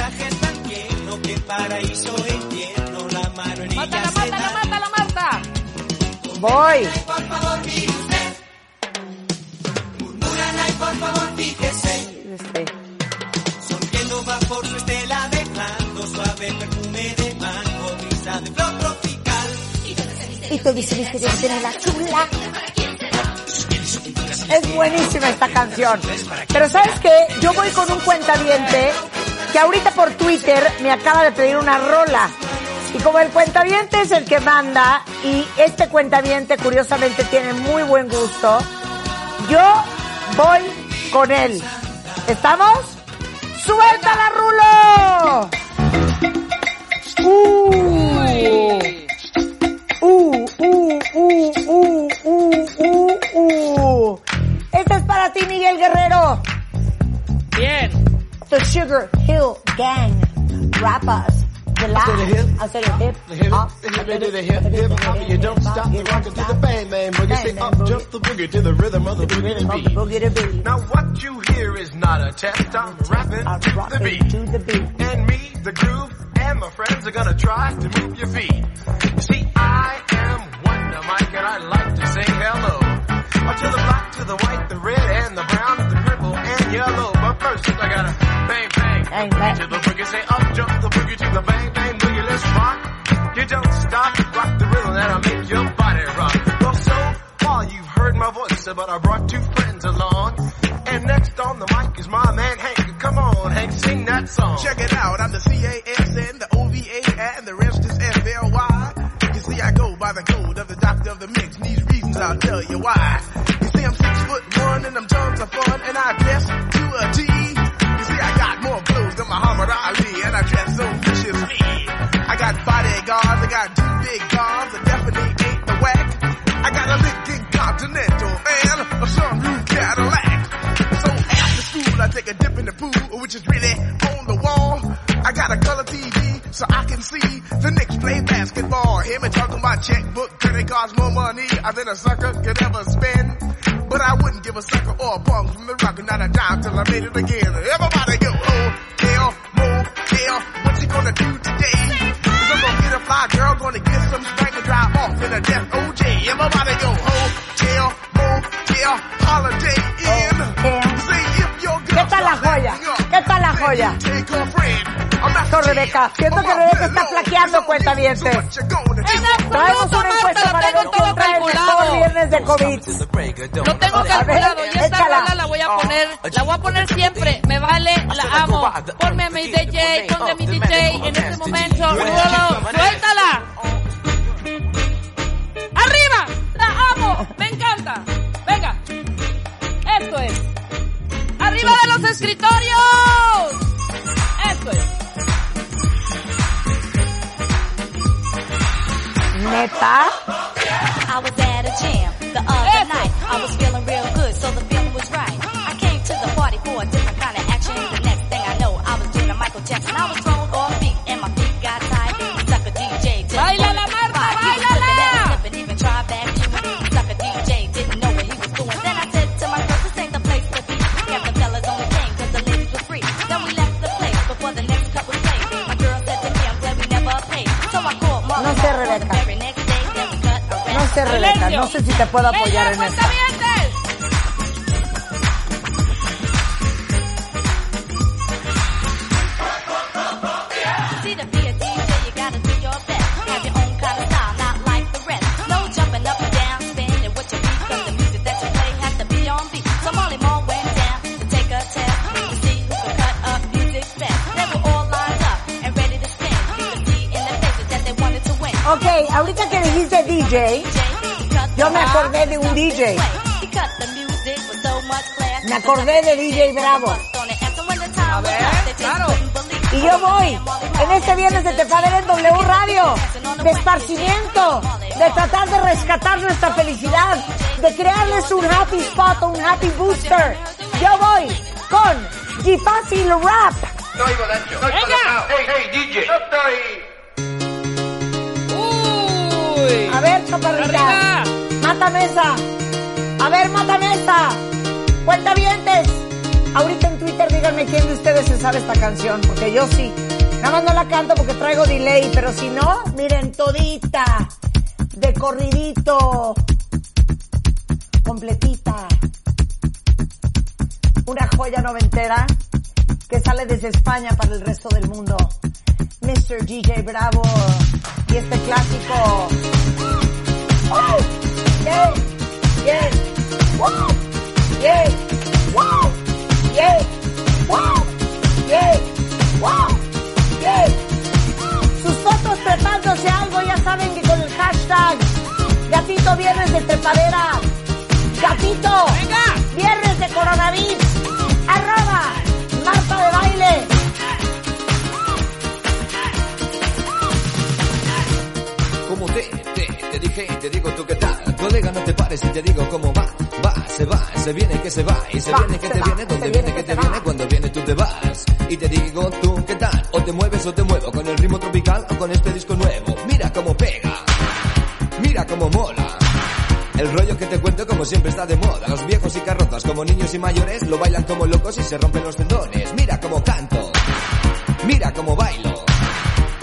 es tan lleno que paraíso la mano en ella Mátala, se mátala, da. mátala, Marta. Voy. Por favor, mire usted. Murmuran ay, por favor, fíjese. Este, Sonriendo va por su estela dejando suave perfume de mango, brisa de flor tropical. Y tú dices, tiene la chula. Es buenísima esta canción. Pero ¿sabes qué? Yo voy con un cuentaviente que ahorita por Twitter me acaba de pedir una rola. Y como el cuentaviente es el que manda, y este cuentaviente curiosamente tiene muy buen gusto, yo voy con él. ¿Estamos? ¡Suéltala, Rulo! ¡Uh! Uh, uh, uh, uh, uh, uh, uh. Este es para ti, Miguel Guerrero. Bien. The Sugar Hill Gang. Rappers. Relax. To the hip. I said a hip. The hip, hop, the hip, to the hip, hip hop. You don't stop the rockin' to the bang bang boogie. Say up, jump the boogie to the rhythm of the boogie to beat. Boogie to beat. Now what you hear is not a test. I'm rapping to the beat. To the beat. And me, the groove, and my friends are gonna try to move your feet. You see, I am Wonder Mike, and I like to say hello. Up to the black, to the white, the red, and the brown, the purple, and yellow. But first, I gotta bang bang. Bang bang. To the boogie, say up, jump the boogie to the bang bang boogie. Let's rock. You don't stop, rock the rhythm that'll make your body rock. Well, so far you've heard my voice, but I brought two friends along. And next on the mic is my man Hank. Come on, Hank, sing that song. Check it out, I'm the C-A-S-N, the O-V-A, and the rest is F-L-Y. You see, I go by the code of the doctor of the mix, and these reasons I'll tell you why. You see, I'm six foot one, and I'm tons of fun, and I And I dress so viciously. I got bodyguards, I got two big guns, I definitely ain't the whack. I got a Lincoln Continental, and a sunroof Cadillac. So after school, I take a dip in the pool, which is really on the wall. I got a color TV, so I can see the Knicks play basketball. Him and talking about checkbook, credit cards, more money than a sucker could ever spend. But I wouldn't give a sucker or a punk from the rock, not a dime till I made it again. Everybody motel, what you gonna do today? Cause I'm gonna get a fly girl, gonna get some spank and drive off in a death OJ. Everybody go, hotel, motel, holiday in. Oh. Say if your ¿Qué tal la joya? ¿Qué tal la joya? Esto, Rebeca. Siento que Rebeca está flaqueando, cuenta Traemos una encuesta para ver quién trae el mejor viernes de COVID. Lo tengo calculado y esta rola la voy a poner, la voy a poner siempre, me vale, la amo. Ponme a mi DJ, ponme a mi DJ en este momento, suéltala. Arriba, la amo, me encanta. Venga, esto es. Arriba de los escritorios. Esto es. ¿Neta? I was at a jam the other night. I was feeling real in their faces that they wanted to win. Ok, ahorita que dijiste DJ, yo me acordé de un DJ. Me acordé de DJ Bravo. A ver, claro. Y yo voy en este viernes de Tepadera en W Radio, de esparcimiento, de tratar de rescatar nuestra felicidad, de crearles un happy spot, un happy booster. Yo voy con G Fácil Rap. No Nacho. Hey, hey, DJ. Uy. A ver, chaparrita. Mátame esa. A ver, mátame esa. Cuenta vientes. Ahorita en Twitter díganme quién de ustedes se sabe esta canción, porque yo sí. Nada más no la canto porque traigo delay, pero si no, miren, todita. De corridito. Completita. Una joya noventera que sale desde España para el resto del mundo. Mr. DJ Bravo. Y este clásico. ¡Oh! ¡Yeah! ¡Yeah! ¡Wow! ¡Yeah! ¡Wow! ¡Yeah! ¡Wow! ¡Yeah! ¡Wow! ¡Yeah! Sus fotos trepándose algo, ya saben que con el hashtag Gatito Viernes de Trepadera. Gatito. Viernes de coronavirus. Arroba Marta de Baile. Como te, te, te dije, te digo tú qué tal. Colega, no te pares y te digo cómo va. Va, se va, se viene que se va. Y se Va, viene que se te va, viene, donde viene viene que te se viene, cuando viene tú te vas. Y te digo tú qué tal. Otra te mueves o te muevo con el ritmo tropical o con este disco nuevo. Mira cómo pega, mira cómo mola. El rollo que te cuento como siempre está de moda. Los viejos y carrozas como niños y mayores lo bailan como locos y se rompen los tendones. Mira cómo canto, mira cómo bailo.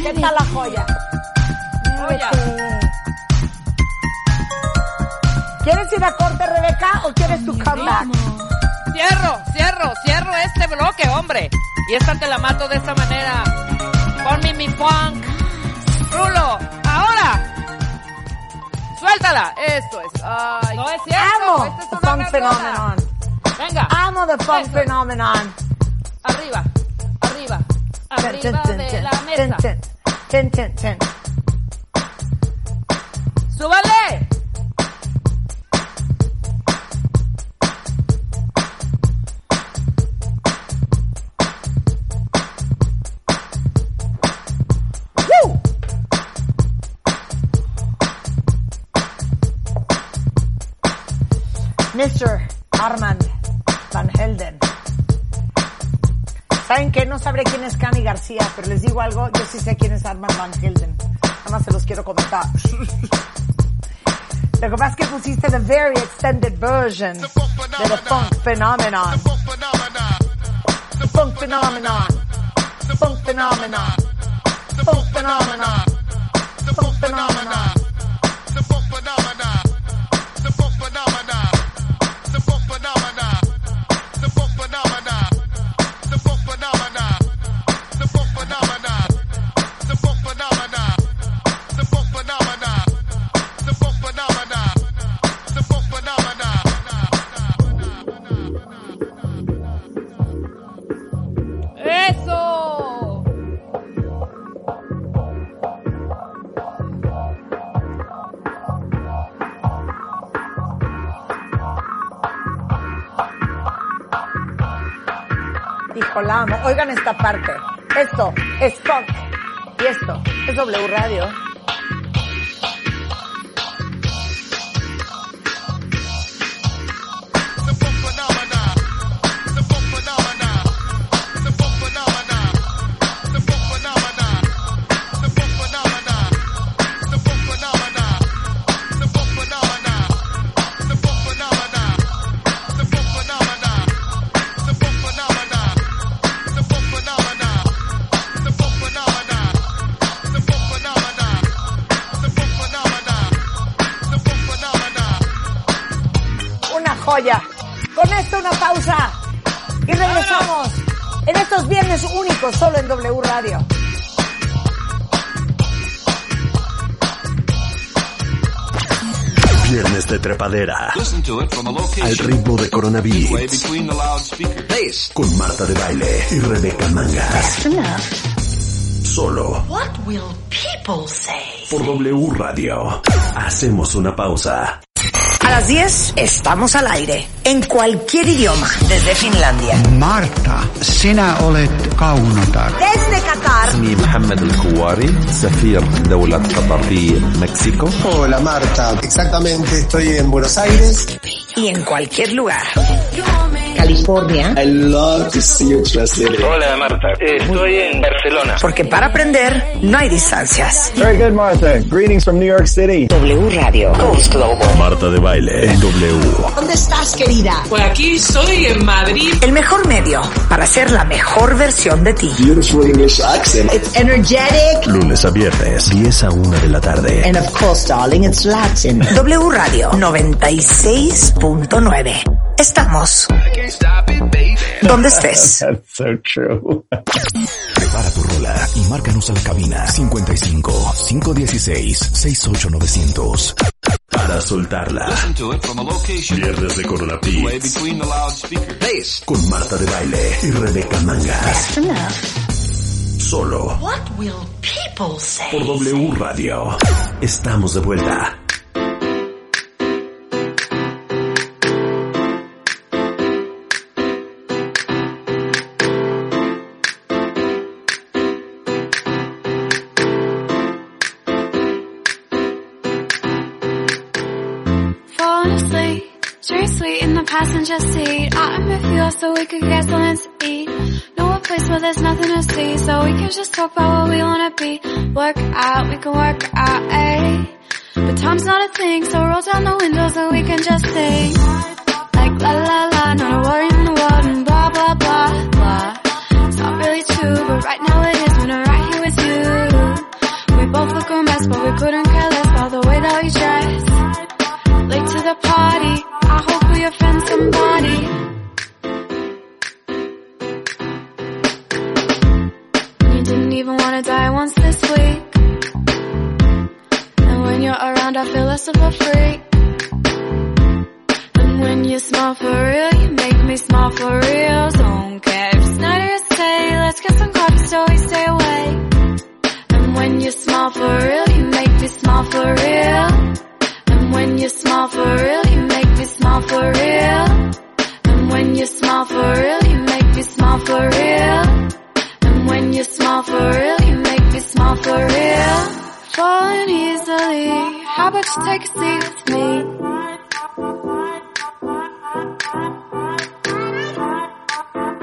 ¿Qué tal la joya? Joya. ¿Quieres ir a corte, Rebeca, o quieres tu comeback? Cierro, cierro, cierro este bloque, hombre. Y esta te la mato de esta manera. Ponme mi funk. Rulo, ahora. Suéltala. Esto es. Ay, no es cierto. Amo Esta es the funk phenomenon. Venga. Amo the funk Eso. phenomenon. Arriba, arriba, arriba ten, de ten, la ten, mesa. ten, ten, ten, ten. ¡Súbale! Woo! Mr. Armand Van Helden. ¿Saben qué? No sabré quién es Cami García, pero les digo algo, yo sí sé quién es Armand Van Helden. Nada más se los quiero comentar. Lo que pasa es que pusiste the very extended version de The Funk Phenomenon. The Funk Phenomenon. The Funk Phenomenon. The Funk Phenomenon. The Funk Phenomenon. Amo. Oigan esta parte. Esto es funk. Y esto es W Radio. Solo en W Radio. Viernes de trepadera. Listen to it from a Al ritmo de Corona midway Beats. between the loudspeakers. Con Marta de Baile y Rebeca Mangas. Solo What will people say? por W Radio. Hacemos una pausa A las 10 estamos al aire. En cualquier idioma. Desde Finlandia. Marta, sinä olet kaunotar. Desde Qatar. اسمي محمد الكواري سفير دولة قطر في مكسيكو Hola Marta, exactamente estoy en Buenos Aires. Y en cualquier lugar. California. I love to see you. Hola Marta, estoy en Barcelona. Porque para aprender no hay distancias. Very good Martha, greetings from New York City. W Radio. Coast Global. Marta de Baile W. ¿Dónde estás, querida? Por aquí soy en Madrid. El mejor medio para ser la mejor versión de ti. Beautiful English accent. It's energetic. Lunes a viernes, 10 a 1 de la tarde. And of course, darling, it's Latin. W Radio 96.9. Estamos donde estés. That's so true. Prepara tu rola y márcanos a la cabina 55 516 68900 para soltarla. Viernes de Corona Beats con Marta de Baile y Rebeca Mangas. solo What will people say? por W Radio. Estamos de vuelta. Passenger seat. I'm with you so we could get something to eat. Know a place where there's nothing to see, so we can just talk about what we wanna be. Work out, we can work out, eh? But time's not a thing, so roll down the window so we can just sing. Like la la la, not a worry in the world, and blah blah blah blah. It's not really true, but right now it is when I'm right here with you. We both look a mess, but we couldn't care less about the way that we dress late to the party. Even wanna die once this week. And when you're around, I feel less of a freak. And when you smile for real, you make me smile for real. Don't care if night or. Let's get some coffee so we stay awake. And when you smile for real, you make me smile for real. And when you smile for real, you make me smile for real. And when you smile for real, you make me smile for real. When you smile for real, you make me smile for real. Falling easily, how about you take a seat with me?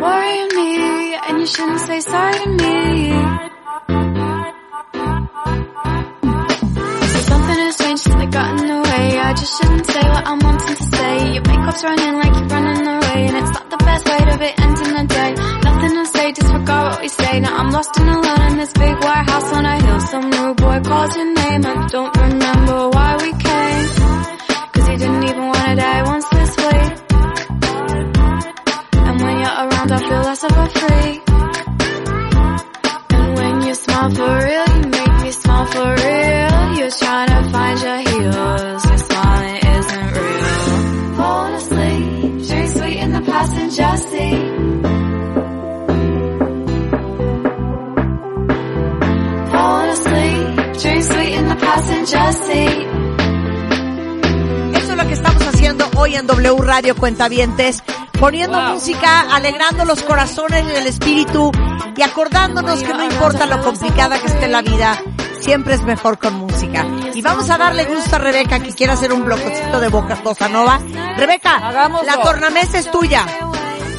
Worrying me, and you shouldn't say sorry to me. So something has changed since I got in the way. I just shouldn't say what I'm wanting to say. Your makeup's running like you're running away, and it's not the best way to be ending the day. Nothing to say, disregard what we say. Now I'm lost and alone in this big white house on a hill. Some rude boy calls your name. I don't remember why Radio Cuentavientes, poniendo Wow. música, alegrando los corazones y el espíritu y acordándonos que no importa lo complicada que esté la vida, siempre es mejor con música. Y vamos a darle gusto a Rebeca que quiere hacer un blococito de boca bossa nova. Rebeca, Hagámoslo. la tornamesa es tuya.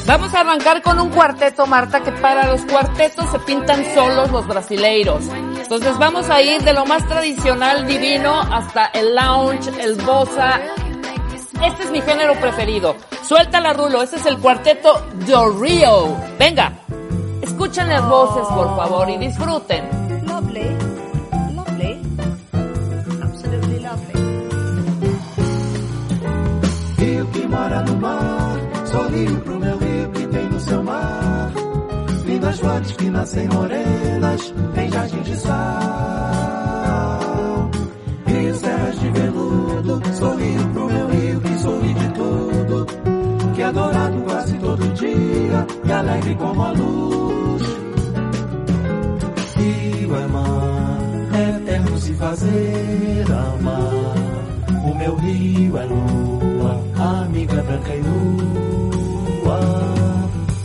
Vamos a arrancar con un cuarteto, Marta, que para los cuartetos se pintan solos los brasileiros. Entonces vamos a ir de lo más tradicional, divino, hasta el lounge, el bossa. Este es mi género preferido. Suéltala, Rulo. Este es el cuarteto Do Rio. Venga, escuchen las voces, por favor, y disfruten. Lovely, lovely, absolutely lovely. Rio que mora no mar, sorriu pro meu rio que tem no seu mar. Lindas flores que nascem morenas em jardim de sal. Rio serras de Que é dourado quase todo dia e alegre como a luz. Rio é mar, é eterno se fazer amar. O meu rio é lua, amiga branca e nua.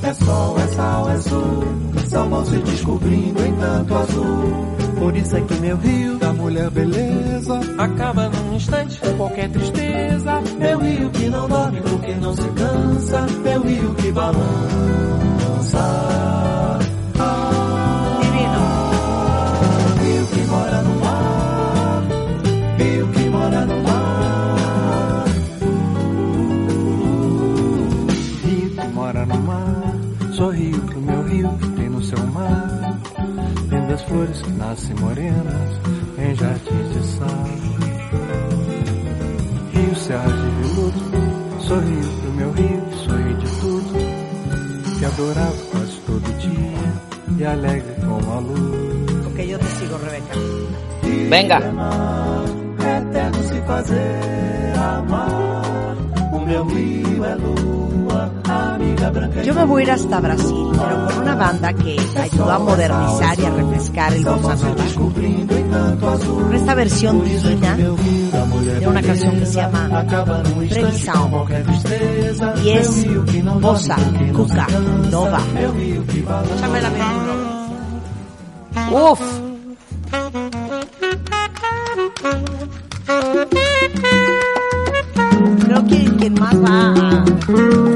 É sol, é sal, é sul, salmão se descobrindo em tanto azul. Por isso é que meu rio da mulher beleza acaba num instante com qualquer tristeza. Meu rio que não dorme porque não se cansa, meu rio que balança. Ah, Rio que mora no mar, rio que mora no mar. Rio que mora no mar, sorriu pro meu rio que tem no seu mar. Lindas flores que nascem morenas em jardins de sal. Rio Serra de Veludo, sorriu pro meu rio que sorri de tudo. Que adorava quase todo dia e alegre como a luz. Ok, yo te sigo, Rebeca. Venga. É eterno se fazer amar. O meu rio é lua, Yo me voy a ir hasta Brasil, pero con una banda que ayudó a modernizar y a refrescar el bossa nova. Con esta versión divina de una canción que se llama Previsão. Y es bossa, cuca, nova. Échame la Uf. Creo que quien más va.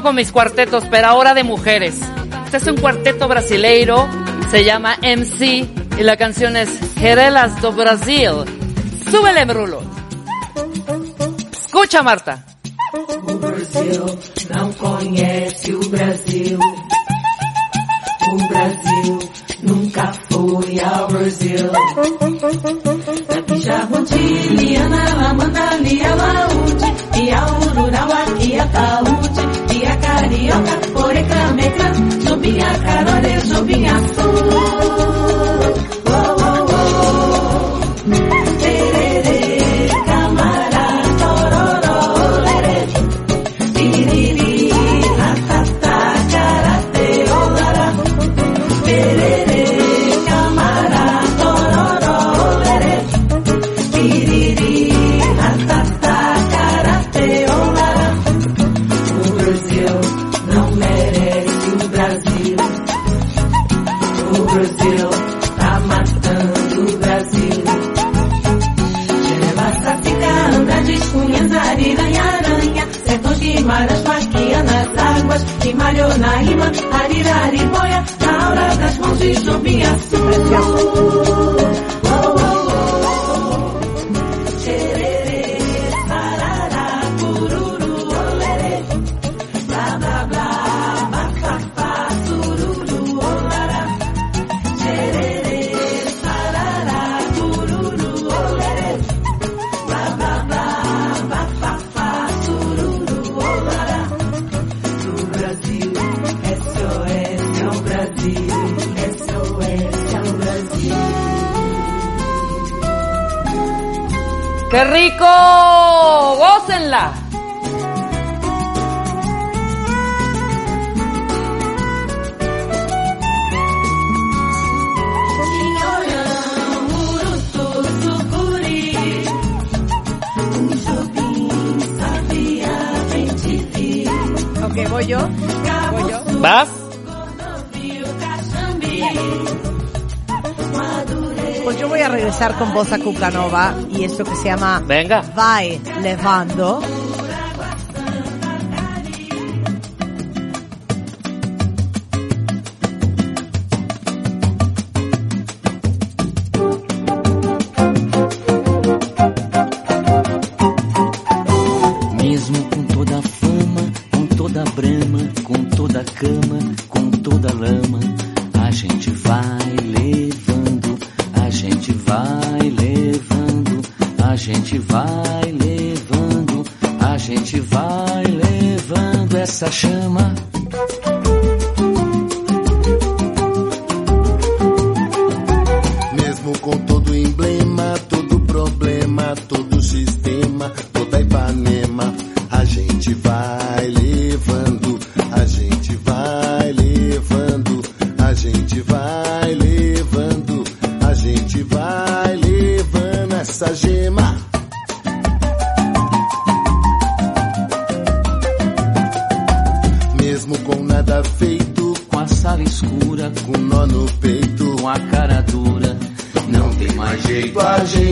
con mis cuartetos, pero ahora de mujeres. Este es un cuarteto brasileiro, se llama MC y la canción es Gerelas do Brasil. Súbele, Brulo. Escucha, Marta. O Brasil não conhece o Brasil. O Brasil nunca foi ao Brasil. sopinha, carone, sopinha. Casanova y esto que se llama Venga. Vai Levando. essa gema. Mesmo com nada feito, com a sala escura, com nó no peito, a cara dura, não tem mais jeito a gente.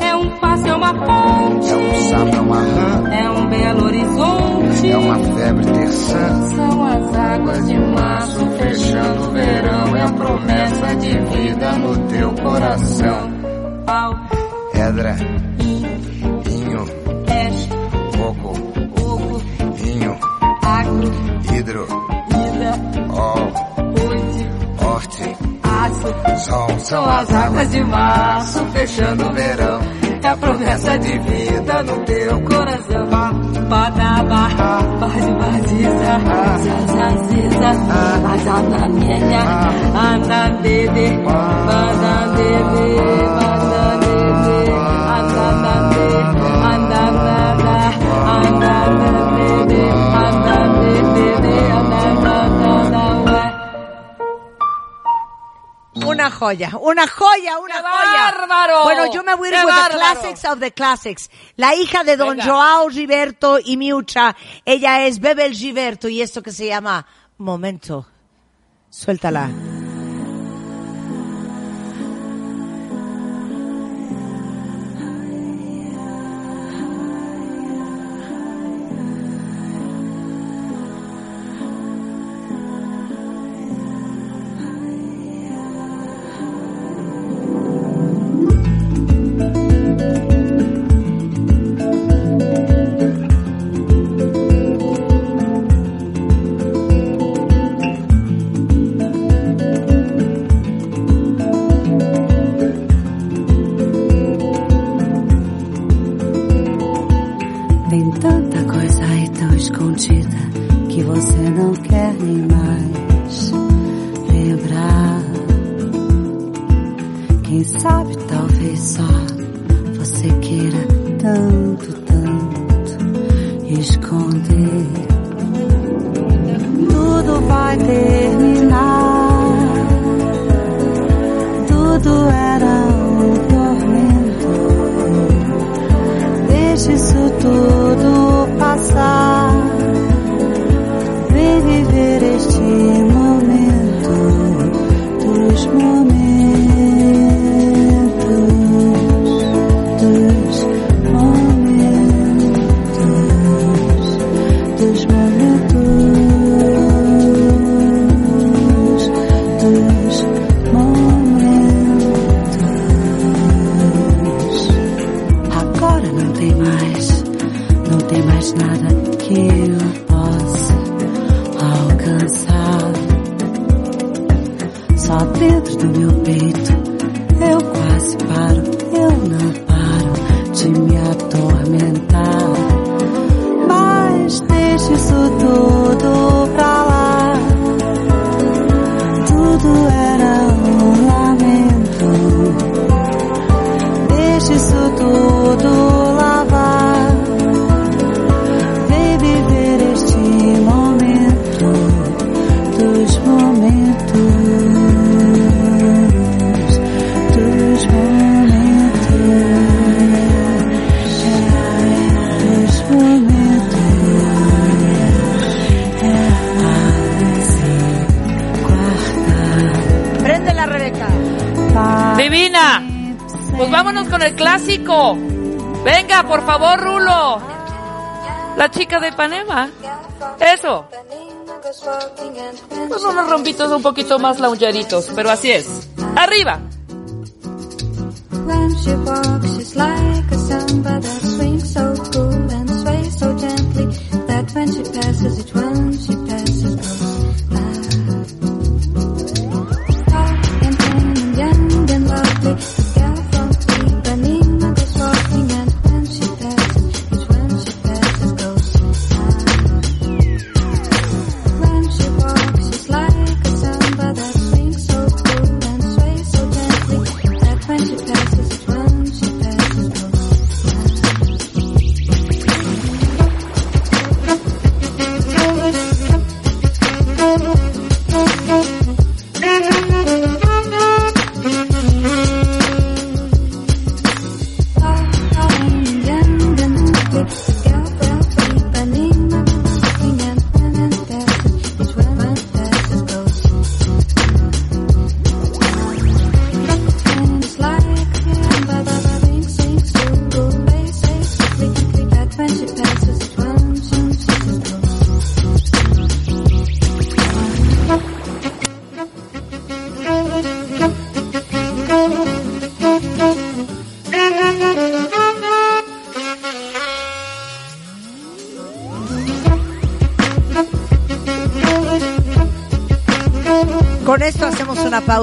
É um passe é uma ponte. É um sapo, é uma rã. É um belo horizonte. É uma febre terçã. São as águas de março fechando o verão. É a promessa de vida no teu coração. Pau, pedra, inho, peste, coco, oco, vinho, agro, hidro vento. São, são as águas de março fechando o verão. É a promessa de vida no teu coração. Panamá, Base Baziza, Zazaziza, Azanamienha, Anandede, Banandede, Banandede. Una joya, una joya, una joya. Bárbaro. Bueno, yo me voy a ir Qué with the bárbaro. classics of the classics. La hija de don Joao Gilberto y Miucha, ella es Bebel Gilberto y esto que se llama Momento. Suéltala. Ipanema. Eso. Pues unos rompitos un poquito más launchaditos, pero así es. ¡Arriba!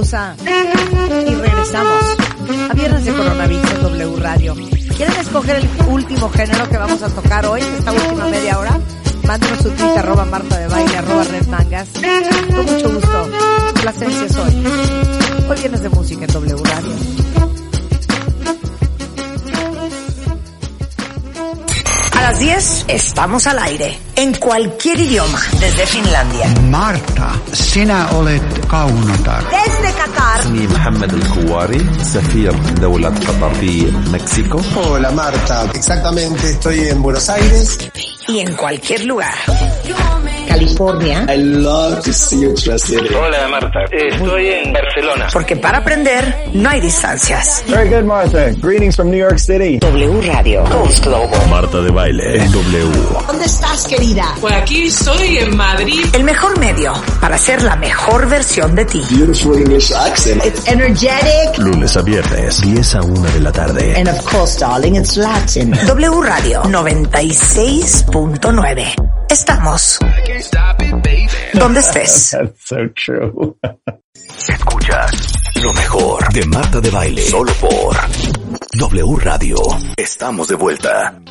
Pausa y regresamos a Viernes de Coronavirus en W Radio. ¿Quieren escoger el último género que vamos a tocar hoy, esta última media hora? Mándenos su tweet arroba Marta de Baile, arroba Red Mangas. Con mucho gusto. Placencia soy. Hoy Viernes de Música en W Radio. A las 10 estamos al aire. En cualquier idioma. Desde Finlandia. Marta, sinä olet kaunotar. Desde Qatar. اسمي محمد الكواري سفير دولة قطر في مكسيكو Hola Marta, exactamente, estoy en Buenos Aires. Y en cualquier lugar. California. I love to see you trusted. Hola Marta, estoy en Barcelona. Porque para aprender no hay distancias. Very good, Martha. Greetings from New York City. W Radio. Coast Global. Marta de Baile en W. ¿Dónde estás, querida? Pues aquí estoy en Madrid. El mejor medio para ser la mejor versión de ti. Beautiful English accent. It's energetic. Lunes a viernes, 10 a 1 de la tarde. And of course, darling, it's Latin. W Radio 96.9. Estamos donde estés. That's so true. Escuchas lo mejor de Marta de Baile. Solo por W Radio. Estamos de vuelta.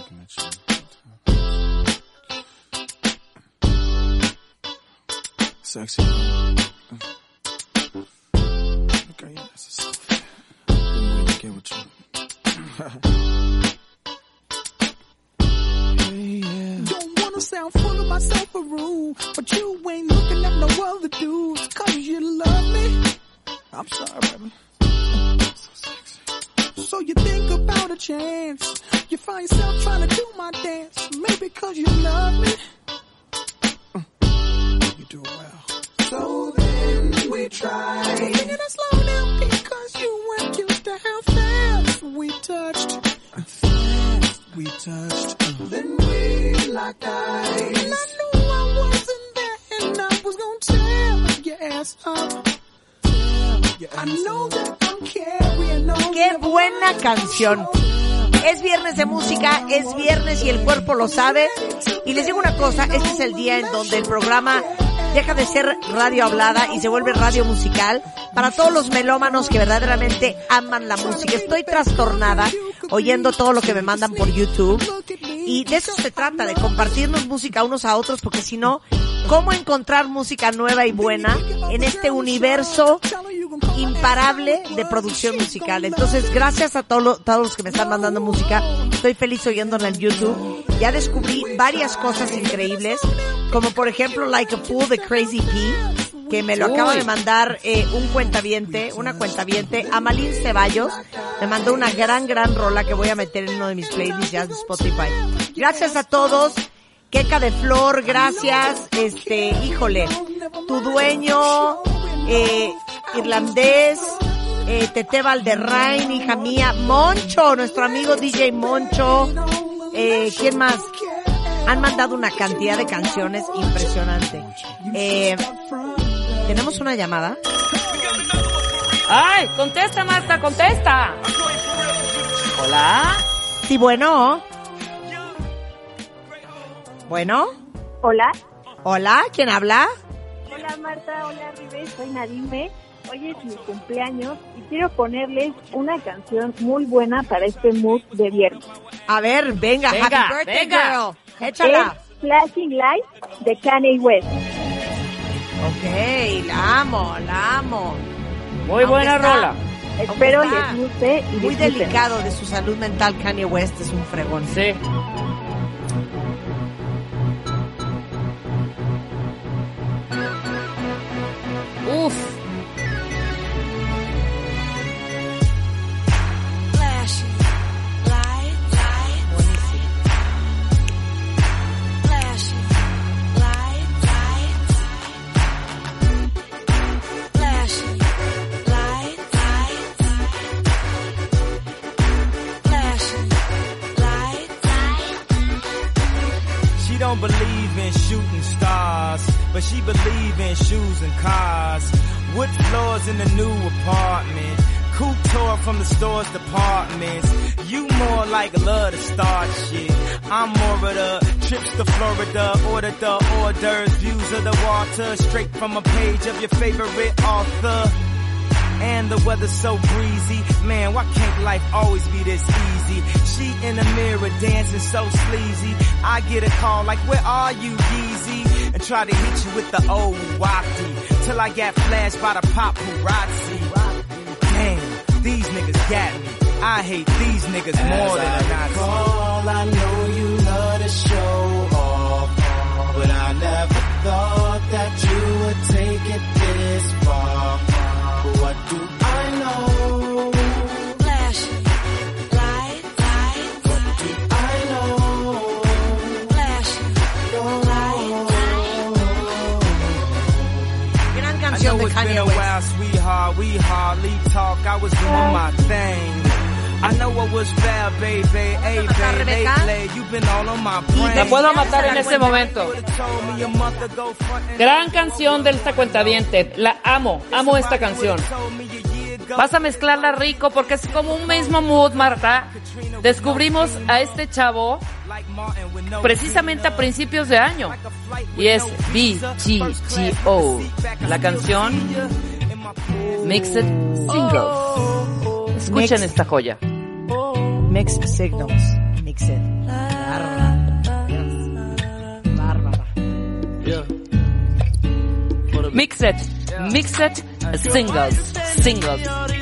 Sexy. Okay, yeah, that's a selfie. Been waiting to get with you. Myself a room, but you ain't looking at no other dudes, cause you love me. I'm sorry, baby. So you think about a chance. You find yourself trying to do my dance. Maybe cause you love me. Uh, you do well. So then we try. Taking it slow now because you weren't used to how fast we touched. We touched. Then we locked eyes. And I knew I wasn't there and I was gonna tear your ass up. I know that I'm carrying on. ¡Qué buena canción! Es viernes de música, es viernes y el cuerpo lo sabe. Y les digo una cosa, este es el día en donde el programa deja de ser radio hablada y se vuelve radio musical para todos los melómanos que verdaderamente aman la música. Estoy trastornada oyendo todo lo que me mandan por YouTube y de eso se trata, de compartirnos música unos a otros porque si no, ¿cómo encontrar música nueva y buena en este universo imparable de producción musical? Entonces, gracias a todo todos los que me están mandando música, estoy feliz oyéndola en YouTube. Ya descubrí varias cosas increíbles, como por ejemplo Like a Fool de Crazy P, que me lo acaba de mandar eh, un cuentaviente, una cuentaviente, Amalín Ceballos, me mandó una gran, gran rola que voy a meter en uno de mis playlists ya de Spotify. Gracias a todos. Queca de Flor, gracias. Este, híjole, tu dueño, eh, irlandés, eh, Tete Valderrain, hija mía, Moncho, nuestro amigo DJ Moncho, eh, ¿quién más? Han mandado una cantidad de canciones impresionante. Eh, ¿Tenemos una llamada? ¡Ay! ¡Contesta, Marta! ¡Contesta! Hola. Sí, bueno. Bueno. Hola. Hola, ¿quién habla? Hola Marta, hola Ribe, soy Nadime. Hoy es mi cumpleaños y quiero ponerles una canción muy buena para este mood de viernes. A ver, venga, Venga, happy birthday venga. girl. Échala. Es Flashing Lights de Kanye West. Ok, la amo, la amo. Muy buena rola. Espero les guste y Muy disfruten. delicado de su salud mental, Kanye West es un fregón. Sí. Lights. She don't believe in shooting stars, but she believe in shoes and cars. Wood floors in the new apartment. Couture from the store's departments. You more like love to start shit. I'm more of the trips to Florida, order the orders, views of the water, straight from a page of your favorite author. And the weather's so breezy. Man, why can't life always be this easy? She in the mirror dancing so sleazy. I get a call like, where are you, Yeezy? And try to hit you with the old wafty. Till I got flashed by the paparazzi. Damn, these niggas got me. I hate these niggas more than a Nazi. Call, I know you love to show off, but I never thought that you would take it this far. Sweetheart. We hardly talk. I was doing my thing. I know what was fair, baby. Hey, matar, baby, Rebeca? lately, you've been all on my brain. La puedo matar en este momento. Gran canción de esta cuentaviente. La amo, amo esta canción. Vas a mezclarla rico porque es como un mismo mood, Marta. Descubrimos a este chavo precisamente a principios de año. Y es BGGO. La canción Mixed Singles. Escuchen esta joya. Mixed Signals. Mixed. Bárbara. Mixed, Mixed Singles. Singles.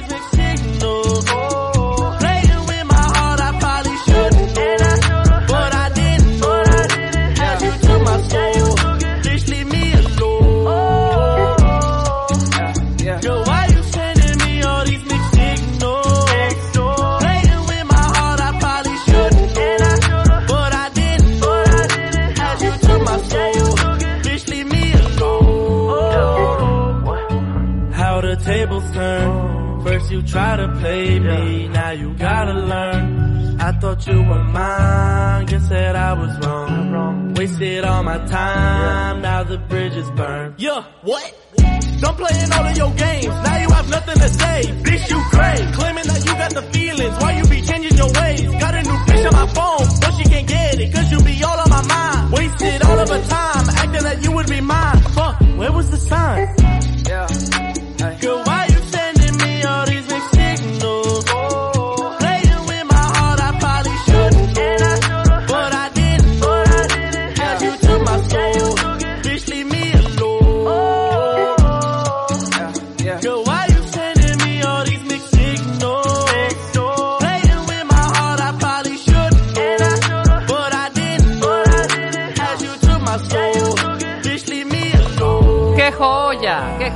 Turn. You try to play me, now you gotta learn. I thought you were mine, guess that I was wrong. Wasted all my time, now the bridge is burned. Yeah, what? Done playing all of your games, now you have nothing to say. Bitch, you crave, claiming that you got the feelings, why you be changing your ways? Got a new bitch on my phone, but she can't get it, cause you be all on my mind. Wasted all of her time, acting that you would be mine. Fuck, where was the sign? Girl, why you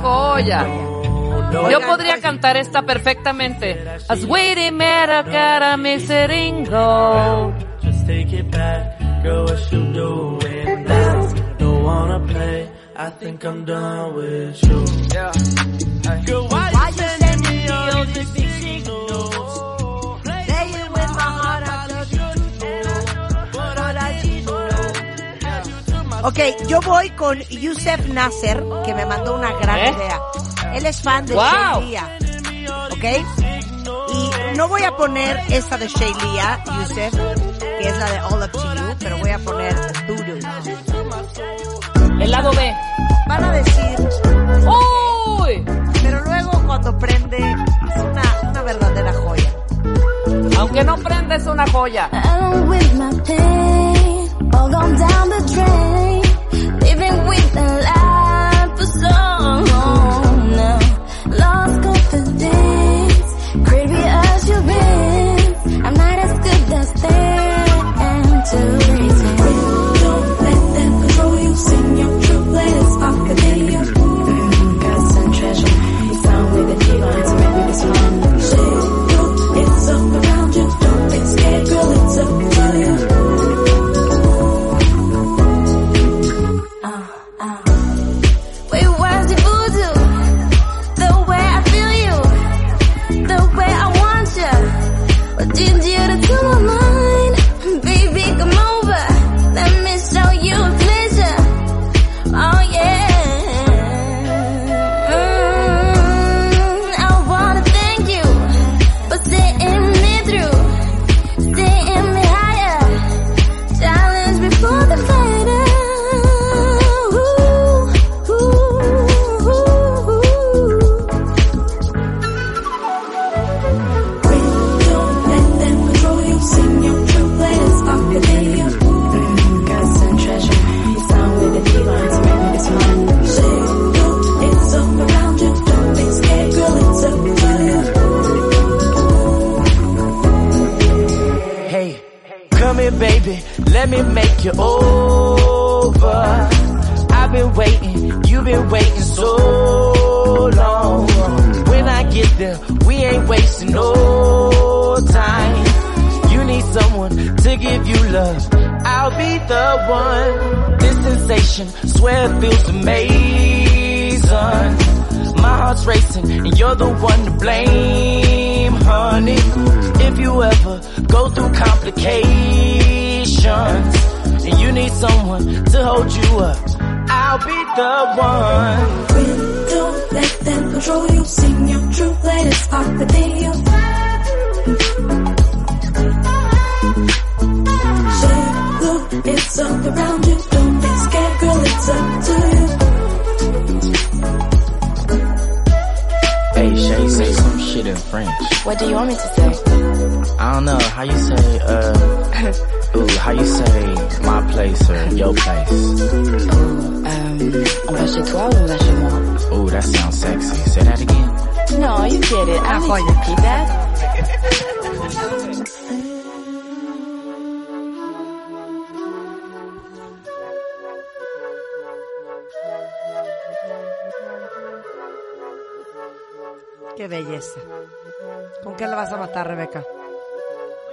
joya! Yo podría cantar esta perfectamente. As waiting matter, gotta miss it and go. Just take it back, girl, what you doing now? Don't wanna play, I think I'm done with you. Girl, why, you sending me all these Ok, yo voy con Yusef Nasser, que me mandó una gran ¿Eh? idea. Él es fan de Wow. Shaylia. ¿Ok? Y no voy a poner esta de Shaylia, Yusef, que es la de All Up to You, pero voy a poner Voodoo. El lado B. Van a decir, ¡Uy! pero luego cuando prende, es una, una verdadera joya. Aunque no prenda, es una joya. All gone down the drain. Living with the life one. This sensation, swear it feels amazing. My heart's racing, and you're the one to blame, honey. If you ever go through complications, and you need someone to hold you up, I'll be the one. Don't let them control you. Sing your truth, let it spark within you. Around you. Don't be scared, girl, it's up to you. Hey, Shay, say some shit in French. What do you want me to say? I don't know, how you say, uh, ooh, how you say my place or your place? Um, on va chez toi ou on va chez moi? Ooh, that sounds sexy. Say that again. No, you get it. I don't need to repeat that. Qué belleza. ¿Con qué la vas a matar, Rebeca?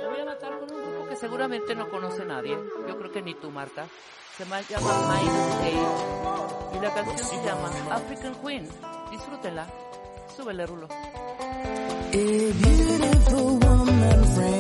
Me voy a matar con un grupo que seguramente no conoce nadie. Yo creo que ni tú, Marta. Se ma- llama Minus Eight. Y la canción se llama African Queen. Disfrútenla. Súbele, Rulo. A beautiful woman framed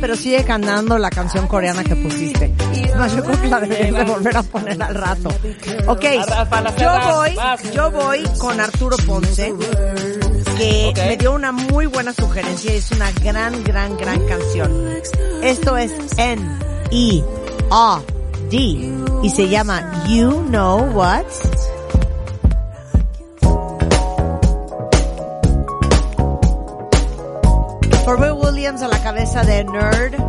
pero sigue cantando la canción coreana que pusiste. Más yo creo que la deberías de volver a poner al rato. Ok, yo voy, yo voy con Arturo Ponce, que me dio una muy buena sugerencia y es una gran, gran, gran canción. Esto es N, E, A, D y se llama You Know What? Williams a la cabeza de Nerd.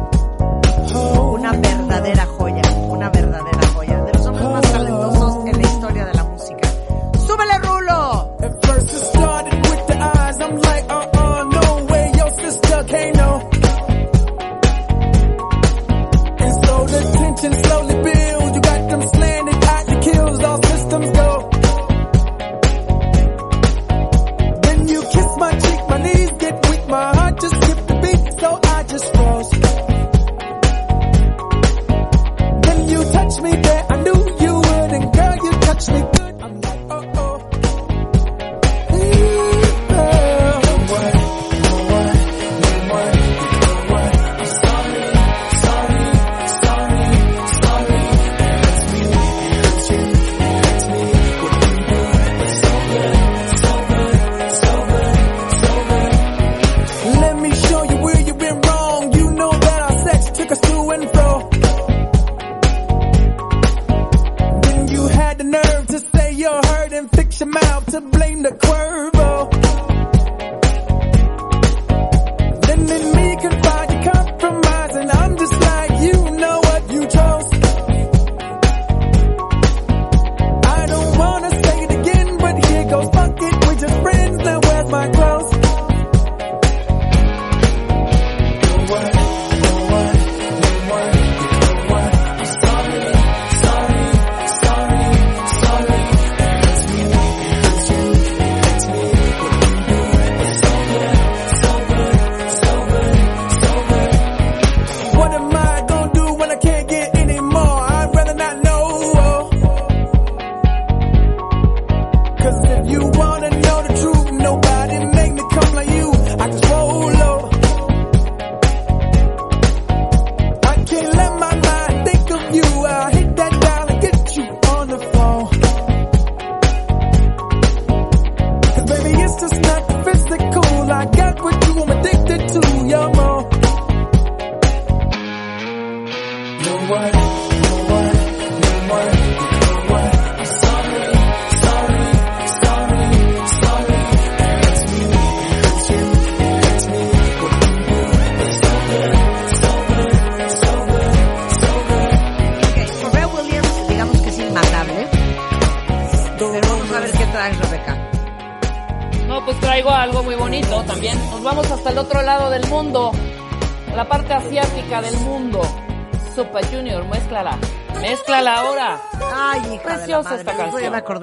preciosa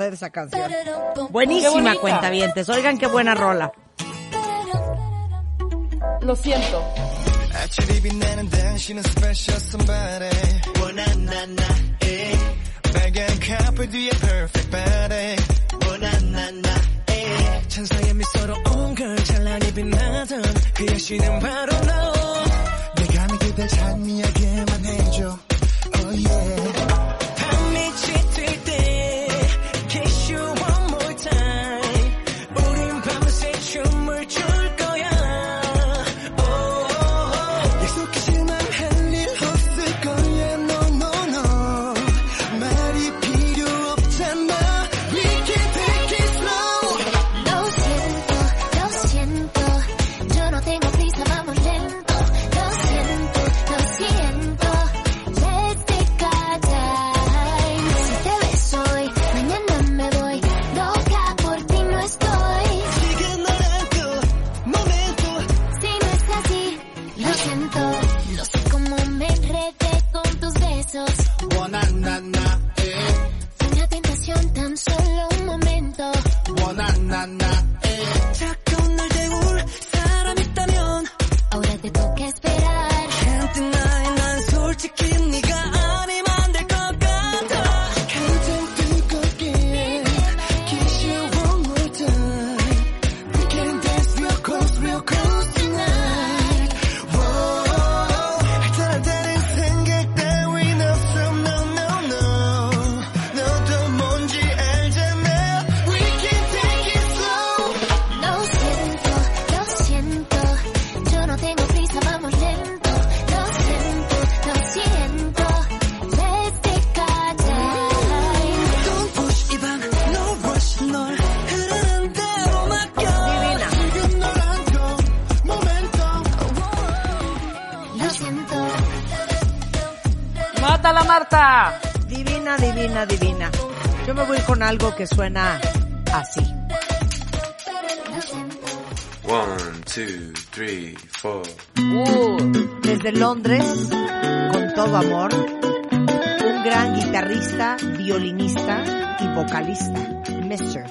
de esa canción. Buenísima cuenta vientes. Oigan qué buena rola. Lo siento. algo que suena así. One, two, three, four. Uh, desde Londres, con todo amor, un gran guitarrista, violinista y vocalista, Mr.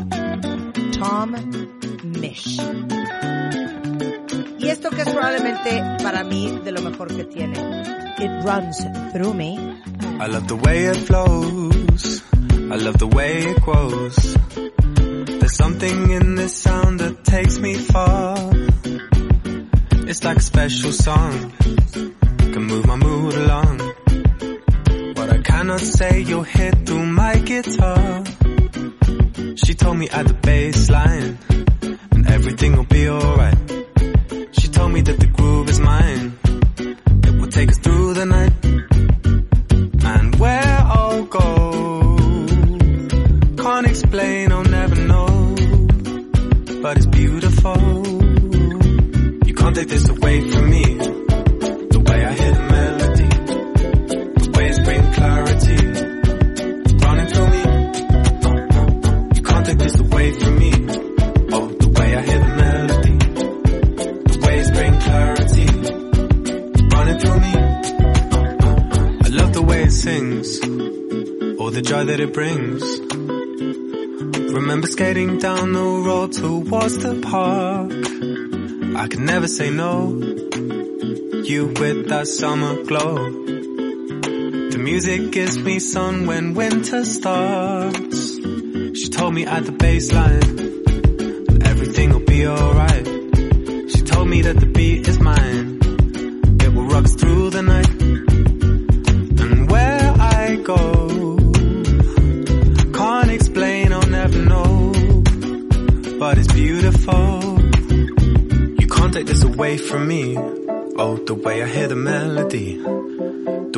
Tom Mish. Y esto que es probablemente para mí de lo mejor que tiene. It runs through me. I love the way it flows. I love the way it grows. There's something in this sound that takes me far. It's like a special song. Can move my mood along. What I cannot say the joy that it brings. Remember skating down the road towards the park. I could never say no. You with that summer glow. The music gives me sun when winter starts. She told me at the baseline, everything'll be alright.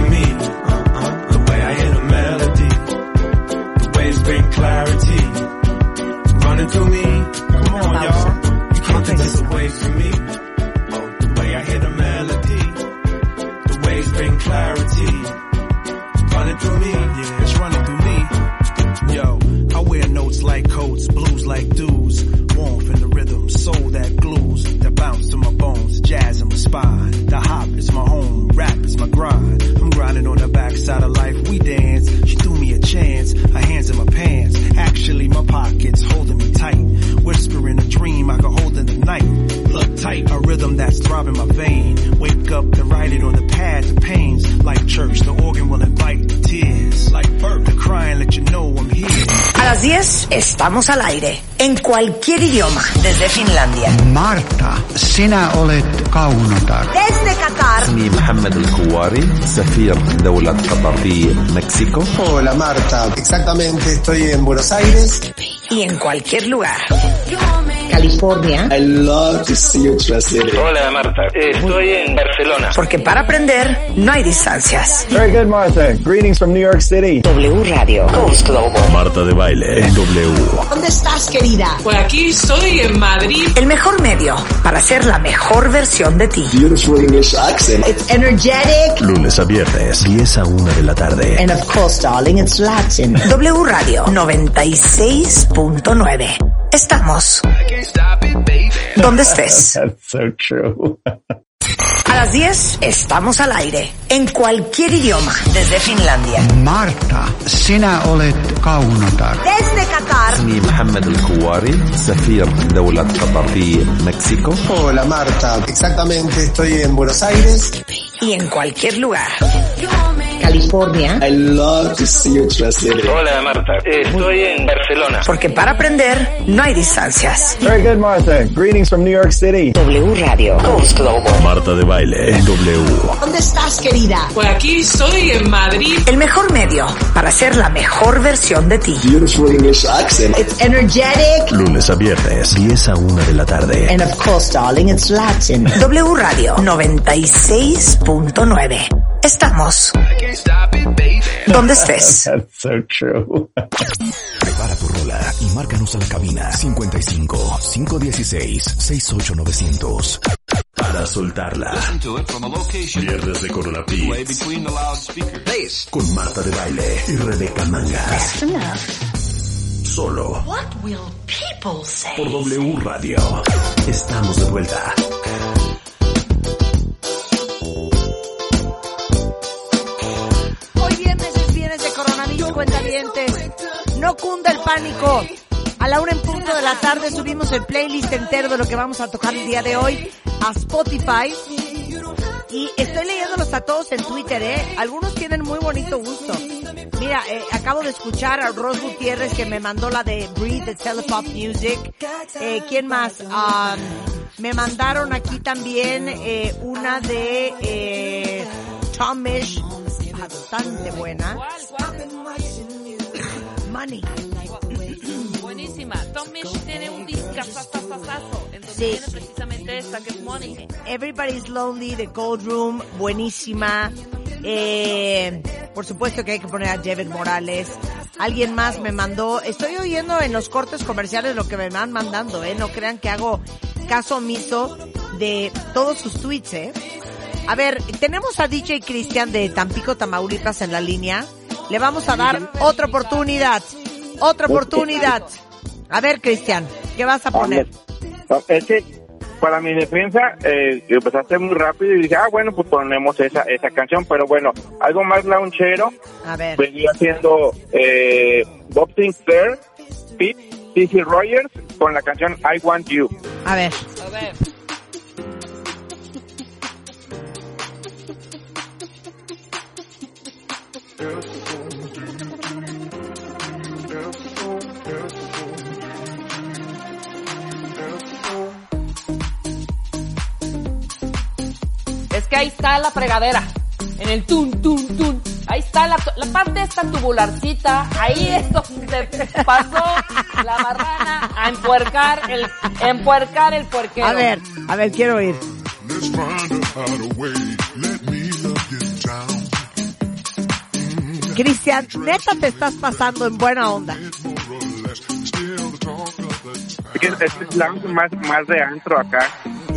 me. cualquier idioma. Desde Finlandia. Marta, sinä olet kaunotar. Desde Qatar. Mi Mohamed El Kouari, Safir Daulat Qatar y México. Hola Marta, exactamente estoy en Buenos Aires. Y en cualquier lugar. California. I love to see you. Hola Marta, estoy en Barcelona. Porque para aprender no hay distancias. Very good Martha. Greetings from New York City. W Radio. Coast Global. Marta de baile. W. ¿Dónde estás, querida? Por aquí estoy en Madrid. El mejor medio para ser la mejor versión de ti. Beautiful English accent. It's energetic. Lunes a viernes, 10 a 1 de la tarde. And of course, darling, it's Latin. W Radio 96.9. Estamos donde estés. That's so true. A las 10 estamos al aire. En cualquier idioma. Desde Finlandia. Marta, sinä olet kaunotar. Desde Qatar. اسمي محمد الكواري سفير دولة قطر في مكسيكو Hola Marta, exactamente estoy en Buenos Aires. Y en cualquier lugar. California. I love to see you translated. Hola Marta, estoy en Barcelona. Porque para aprender no hay distancias. Very good, Martha. Greetings from New York City. W Radio. Coast Global. Marta de baile W. ¿Dónde estás, querida? Por aquí estoy en Madrid. El mejor medio para ser la mejor versión de ti. Beautiful English accent. It's energetic. Lunes a viernes, 10 a 1 de la tarde. And of course, darling, it's Latin. W Radio 96.9. Estamos donde estés. That's so true. Prepara tu rola y márcanos a la cabina 55 516 68900 para soltarla. Viernes de Corona Beats con Marta de Baile y Rebeca Mangas. Solo What will people say? por W Radio. Estamos de vuelta. No cunda el pánico. A la una en punto de la tarde subimos el playlist entero de lo que vamos a tocar el día de hoy a Spotify. Y estoy leyéndolos a todos en Twitter, ¿eh? Algunos tienen muy bonito gusto. Mira, eh, acabo de escuchar a Ross Gutiérrez que me mandó la de Breathe de Telepop Music. Eh, ¿Quién más? Um, me mandaron aquí también eh, una de eh, Tom Mish, bastante buena. Money. Buenísima. Tom Misch tiene un discazazazazazo. Entonces Sí. tiene precisamente esta que es Money. Everybody's Lonely de Cold Room, buenísima. Eh, por supuesto que hay que poner a David Morales. Alguien más me mandó, estoy oyendo en los cortes comerciales lo que me van mandando, eh. No crean que hago caso omiso de todos sus tweets, eh. A ver, tenemos a DJ Cristian de Tampico, Tamaulipas en la línea. Le vamos a dar otra oportunidad. Otra oportunidad. A ver, Cristian, ¿qué vas a poner? Es que para mi defensa eh, empezaste muy rápido y dije, ah, bueno, pues ponemos esa esa canción, pero bueno, algo más launchero A ver. venía haciendo eh, Bob Sinclair, Pete, Cici Rogers con la canción I Want You. A ver. A ver. Que ahí está la fregadera. En el tun, tun, tun. Ahí está la, la parte esta tubularcita. Ahí es donde pasó la marrana a empuercar el, empuercar el puerquero. A ver, a ver, quiero oír. Cristian, neta te estás pasando en buena onda. que es, es lounge más, más de antro acá.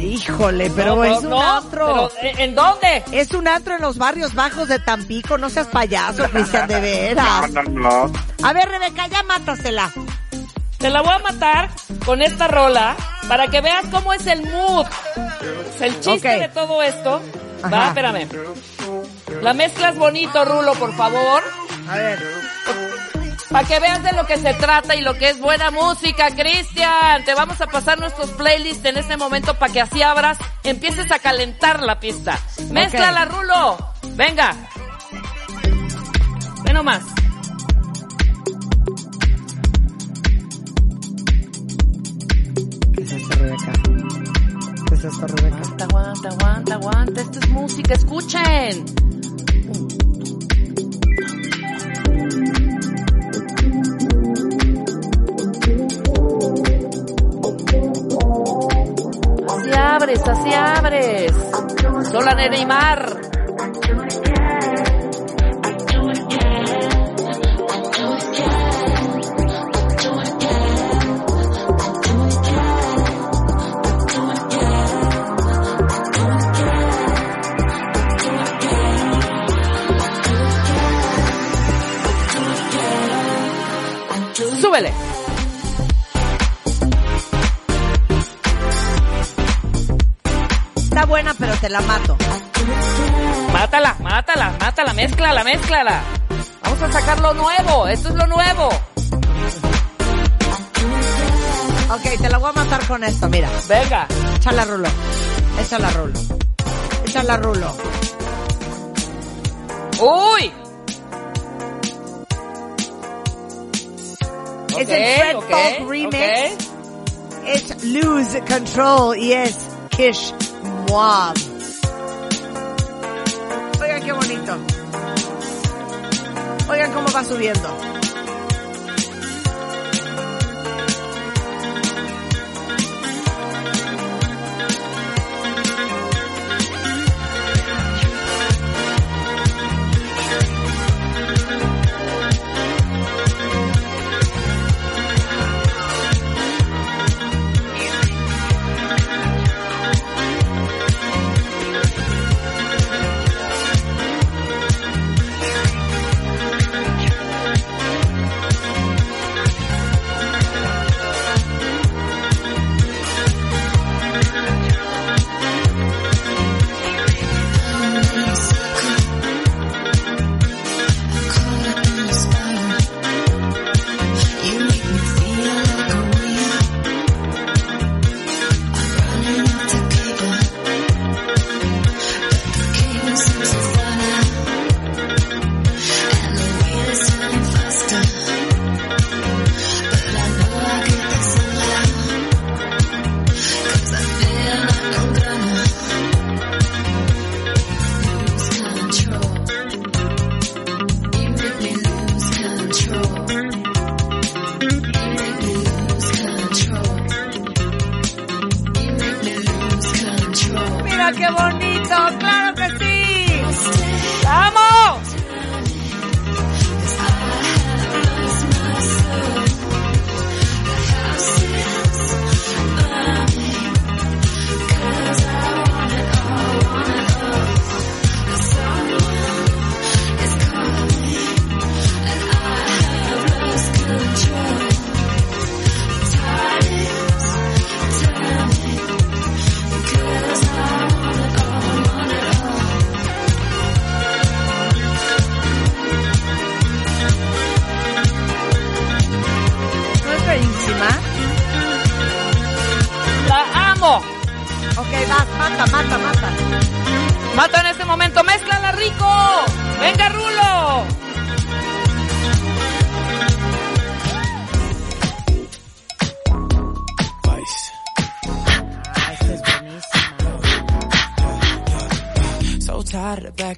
Híjole, pero No, es no, un no, antro. pero, ¿en- ¿en dónde? Es un antro en los barrios bajos de Tampico, no seas payaso, Cristian, de veras. No, no, no. A ver, Rebeca, ya mátasela. Te la voy a matar con esta rola para que veas cómo es el mood. El chiste de todo esto. Ajá. Va, espérame. La mezclas bonito, Rulo, por favor. A ver. Para que veas de lo que se trata y lo que es buena música, Cristian. Te vamos a pasar nuestros playlists en este momento para que así abras, empieces a calentar la pista. Mézclala, Rulo. Venga. Ve nomás. ¿Qué es esto, Rebeca? ¿Qué es esto, Rebeca? Aguanta, aguanta, aguanta, aguanta. Esto es música, escuchen. Abres, así abres. Sola Nere Está buena, pero te la mato. Mátala, mátala, mátala, mézclala, mézclala. Vamos a sacar lo nuevo, esto es lo nuevo. Ok, te la voy a matar con esto, mira. Venga. Échala, Rulo. Échala, Rulo. Échala, Rulo. ¡Uy! es Ok, el Fred ok, Folk remix. Es Lose Control y es Kish Moab. Oigan qué bonito. Oigan cómo va subiendo.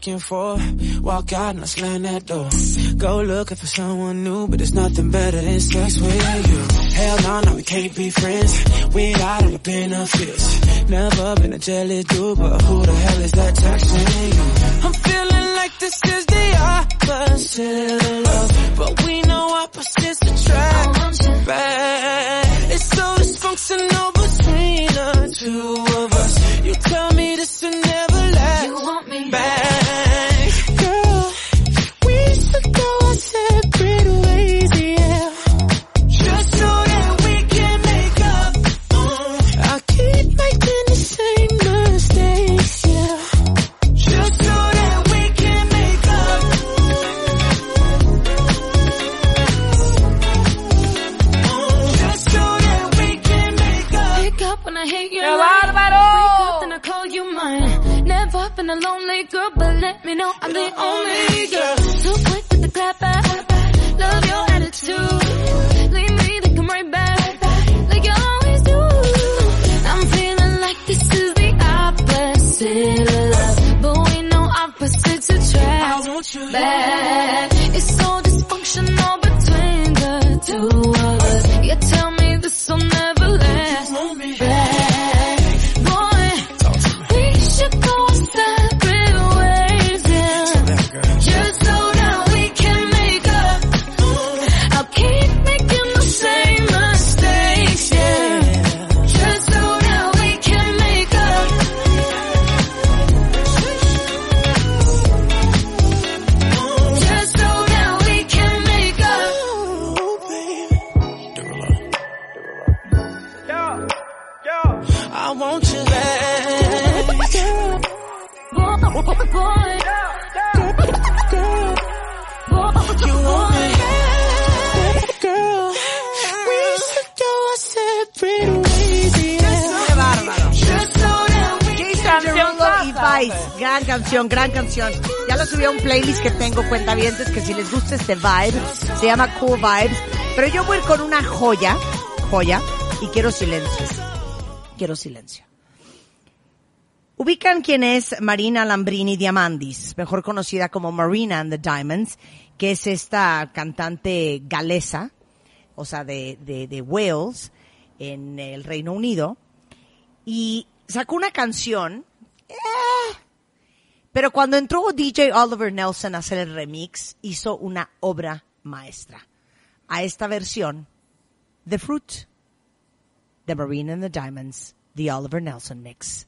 And forth. Walk out and I slam that door. Go looking for someone new, but there's nothing better than sex with you. Hell no, no, we can't be friends. Without all the benefits. Never been a jealous dude, but who the hell is that texting you? I'm feeling like this is the opposite Ya lo subí a un playlist que tengo, cuenta cuentavientes, que si les gusta este vibe, se llama Cool Vibes. Pero yo voy con una joya, joya, y quiero silencio. Quiero silencio. Ubican quién es Marina Lambrini Diamandis, mejor conocida como Marina and the Diamonds, que es esta cantante galesa, o sea, de, de, de Wales, en el Reino Unido, y sacó una canción eh, pero cuando entró DJ Oliver Nelson a hacer el remix, hizo una obra maestra. A esta versión, The Fruit, The Marine and the Diamonds, The Oliver Nelson Mix.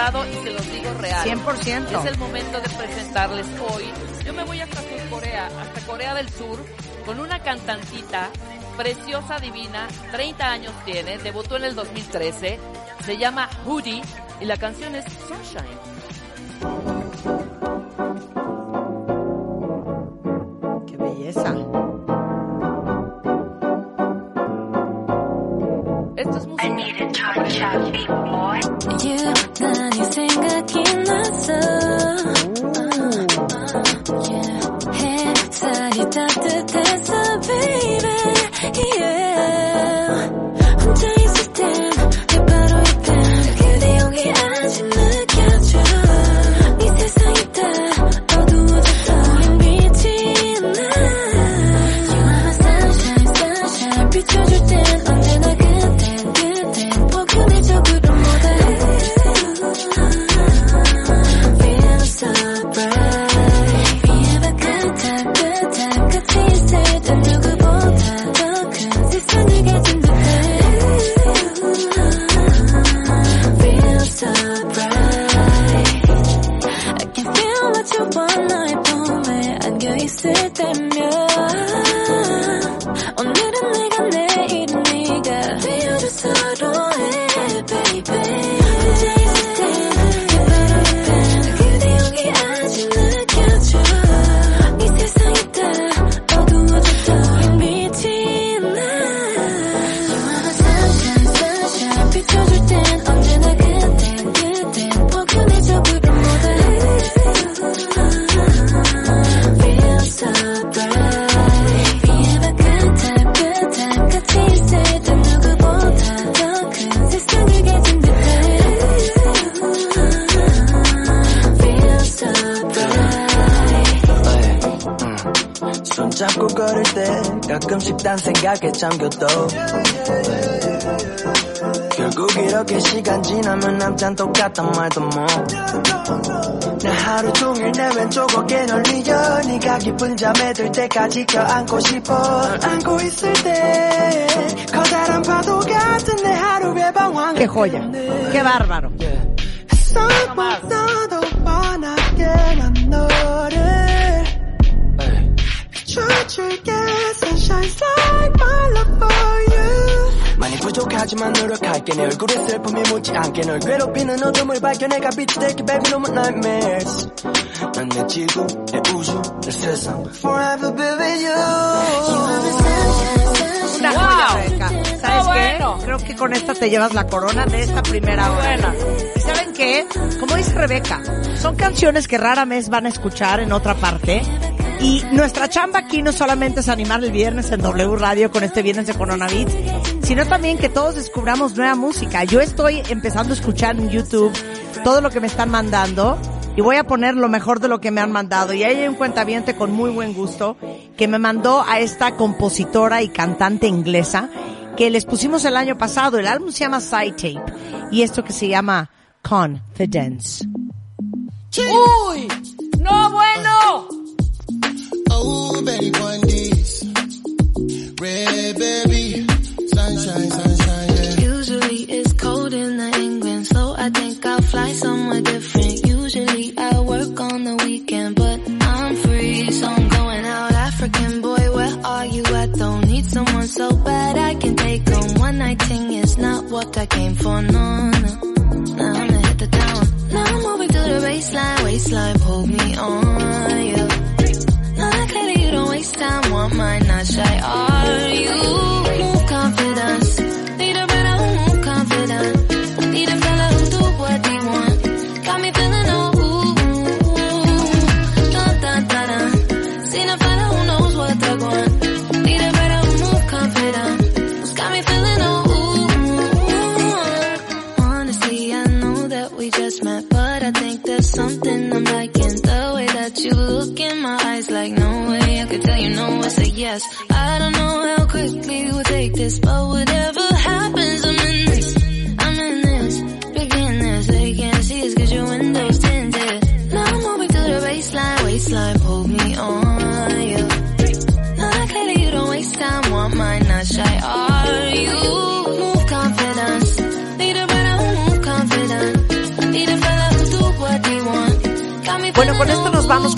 Y se los digo real. 100%. Es el momento de presentarles hoy. Yo me voy hasta Sur Corea, hasta Corea del Sur, con una cantantita preciosa, divina, 30 años tiene, debutó en el 2013, se llama Hoodie y la canción es Sunshine. 네가 기쁜 잠에 들 때까지 껴안고 싶어. 널 안고 있을 때 커다란 파도 같은 내 하루의 방황 Qué joya. Qué bárbaro. 너도 뻔하게 난 너를 비춰줄게. Sunshine like my love for you. 많이 부족하지만 노력할게. 내 얼굴에 슬픔이 묻지 않게 널 괴롭히는 어둠을 발견해 가 빛이 될게 baby no more nightmares and chico, the uso, the sesam. Forever baby you. Una joya ¿Sabes qué? Bueno. Creo que con esta te llevas la corona de esta primera hora. ¿Y saben qué? Como dice Rebeca, son canciones que rara vez van a escuchar en otra parte. Y nuestra chamba aquí no solamente es animar el viernes en W Radio con este viernes de Coronavirus, sino también que todos descubramos nueva música. Yo estoy empezando a escuchar en YouTube todo lo que me están mandando y voy a poner lo mejor de lo que me han mandado. Y hay un cuentaviente con muy buen gusto que me mandó a esta compositora y cantante inglesa que les pusimos el año pasado. El álbum se llama Side Tape y esto que se llama Confidence. waistline, waistline, hold me on.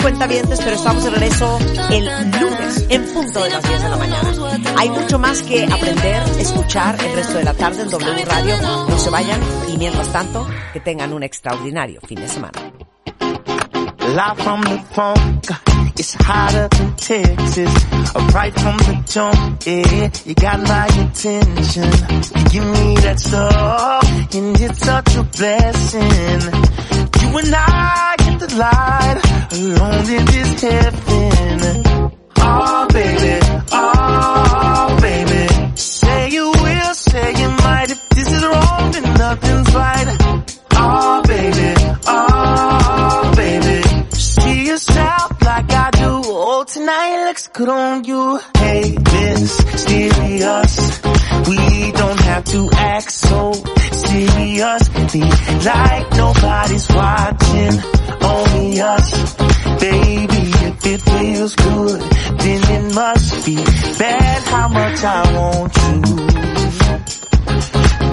Cuentavientes, pero estamos de regreso el lunes en punto de las 10 de la mañana. Hay mucho más que aprender, escuchar el resto de la tarde en W Radio. No se vayan y mientras tanto, que tengan un extraordinario fin de semana. Give me that stuff, and it's such a blessing. You and I get the light, alone in this heaven. Oh baby, oh baby, say you will, say you might. If this is wrong, then nothing's right. Oh baby, oh baby, see yourself like I do. Oh tonight looks good on you. Be like nobody's watching, only us. Baby, if it feels good, then it must be bad how much I want you.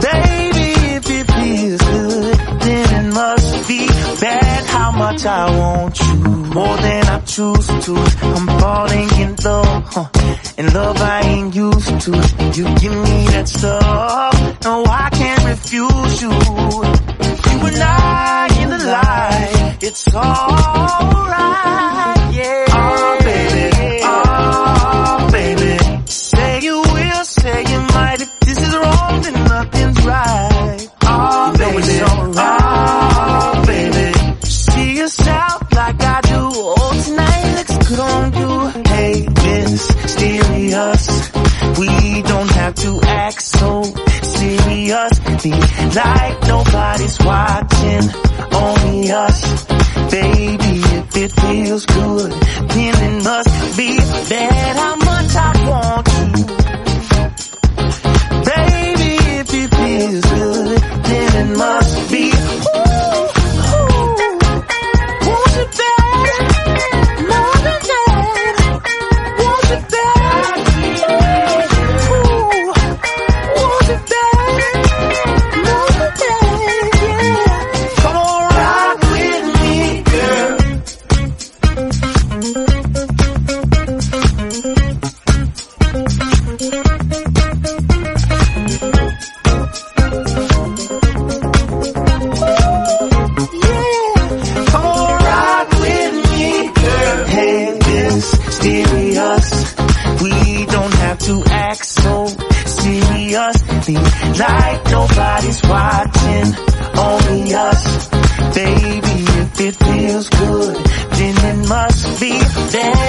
Baby, if it feels good, then it must be bad how much I want you. More than I choose to. I'm falling in love, huh? in love I ain't used to. You give me that stuff, no I can't refuse you. You and I in the light, it's alright, yeah. So serious. Be like nobody's watching, only us. Baby, if it feels good, then it must be bad how Nobody's watching, only us. Baby, if it feels good, then it must be there.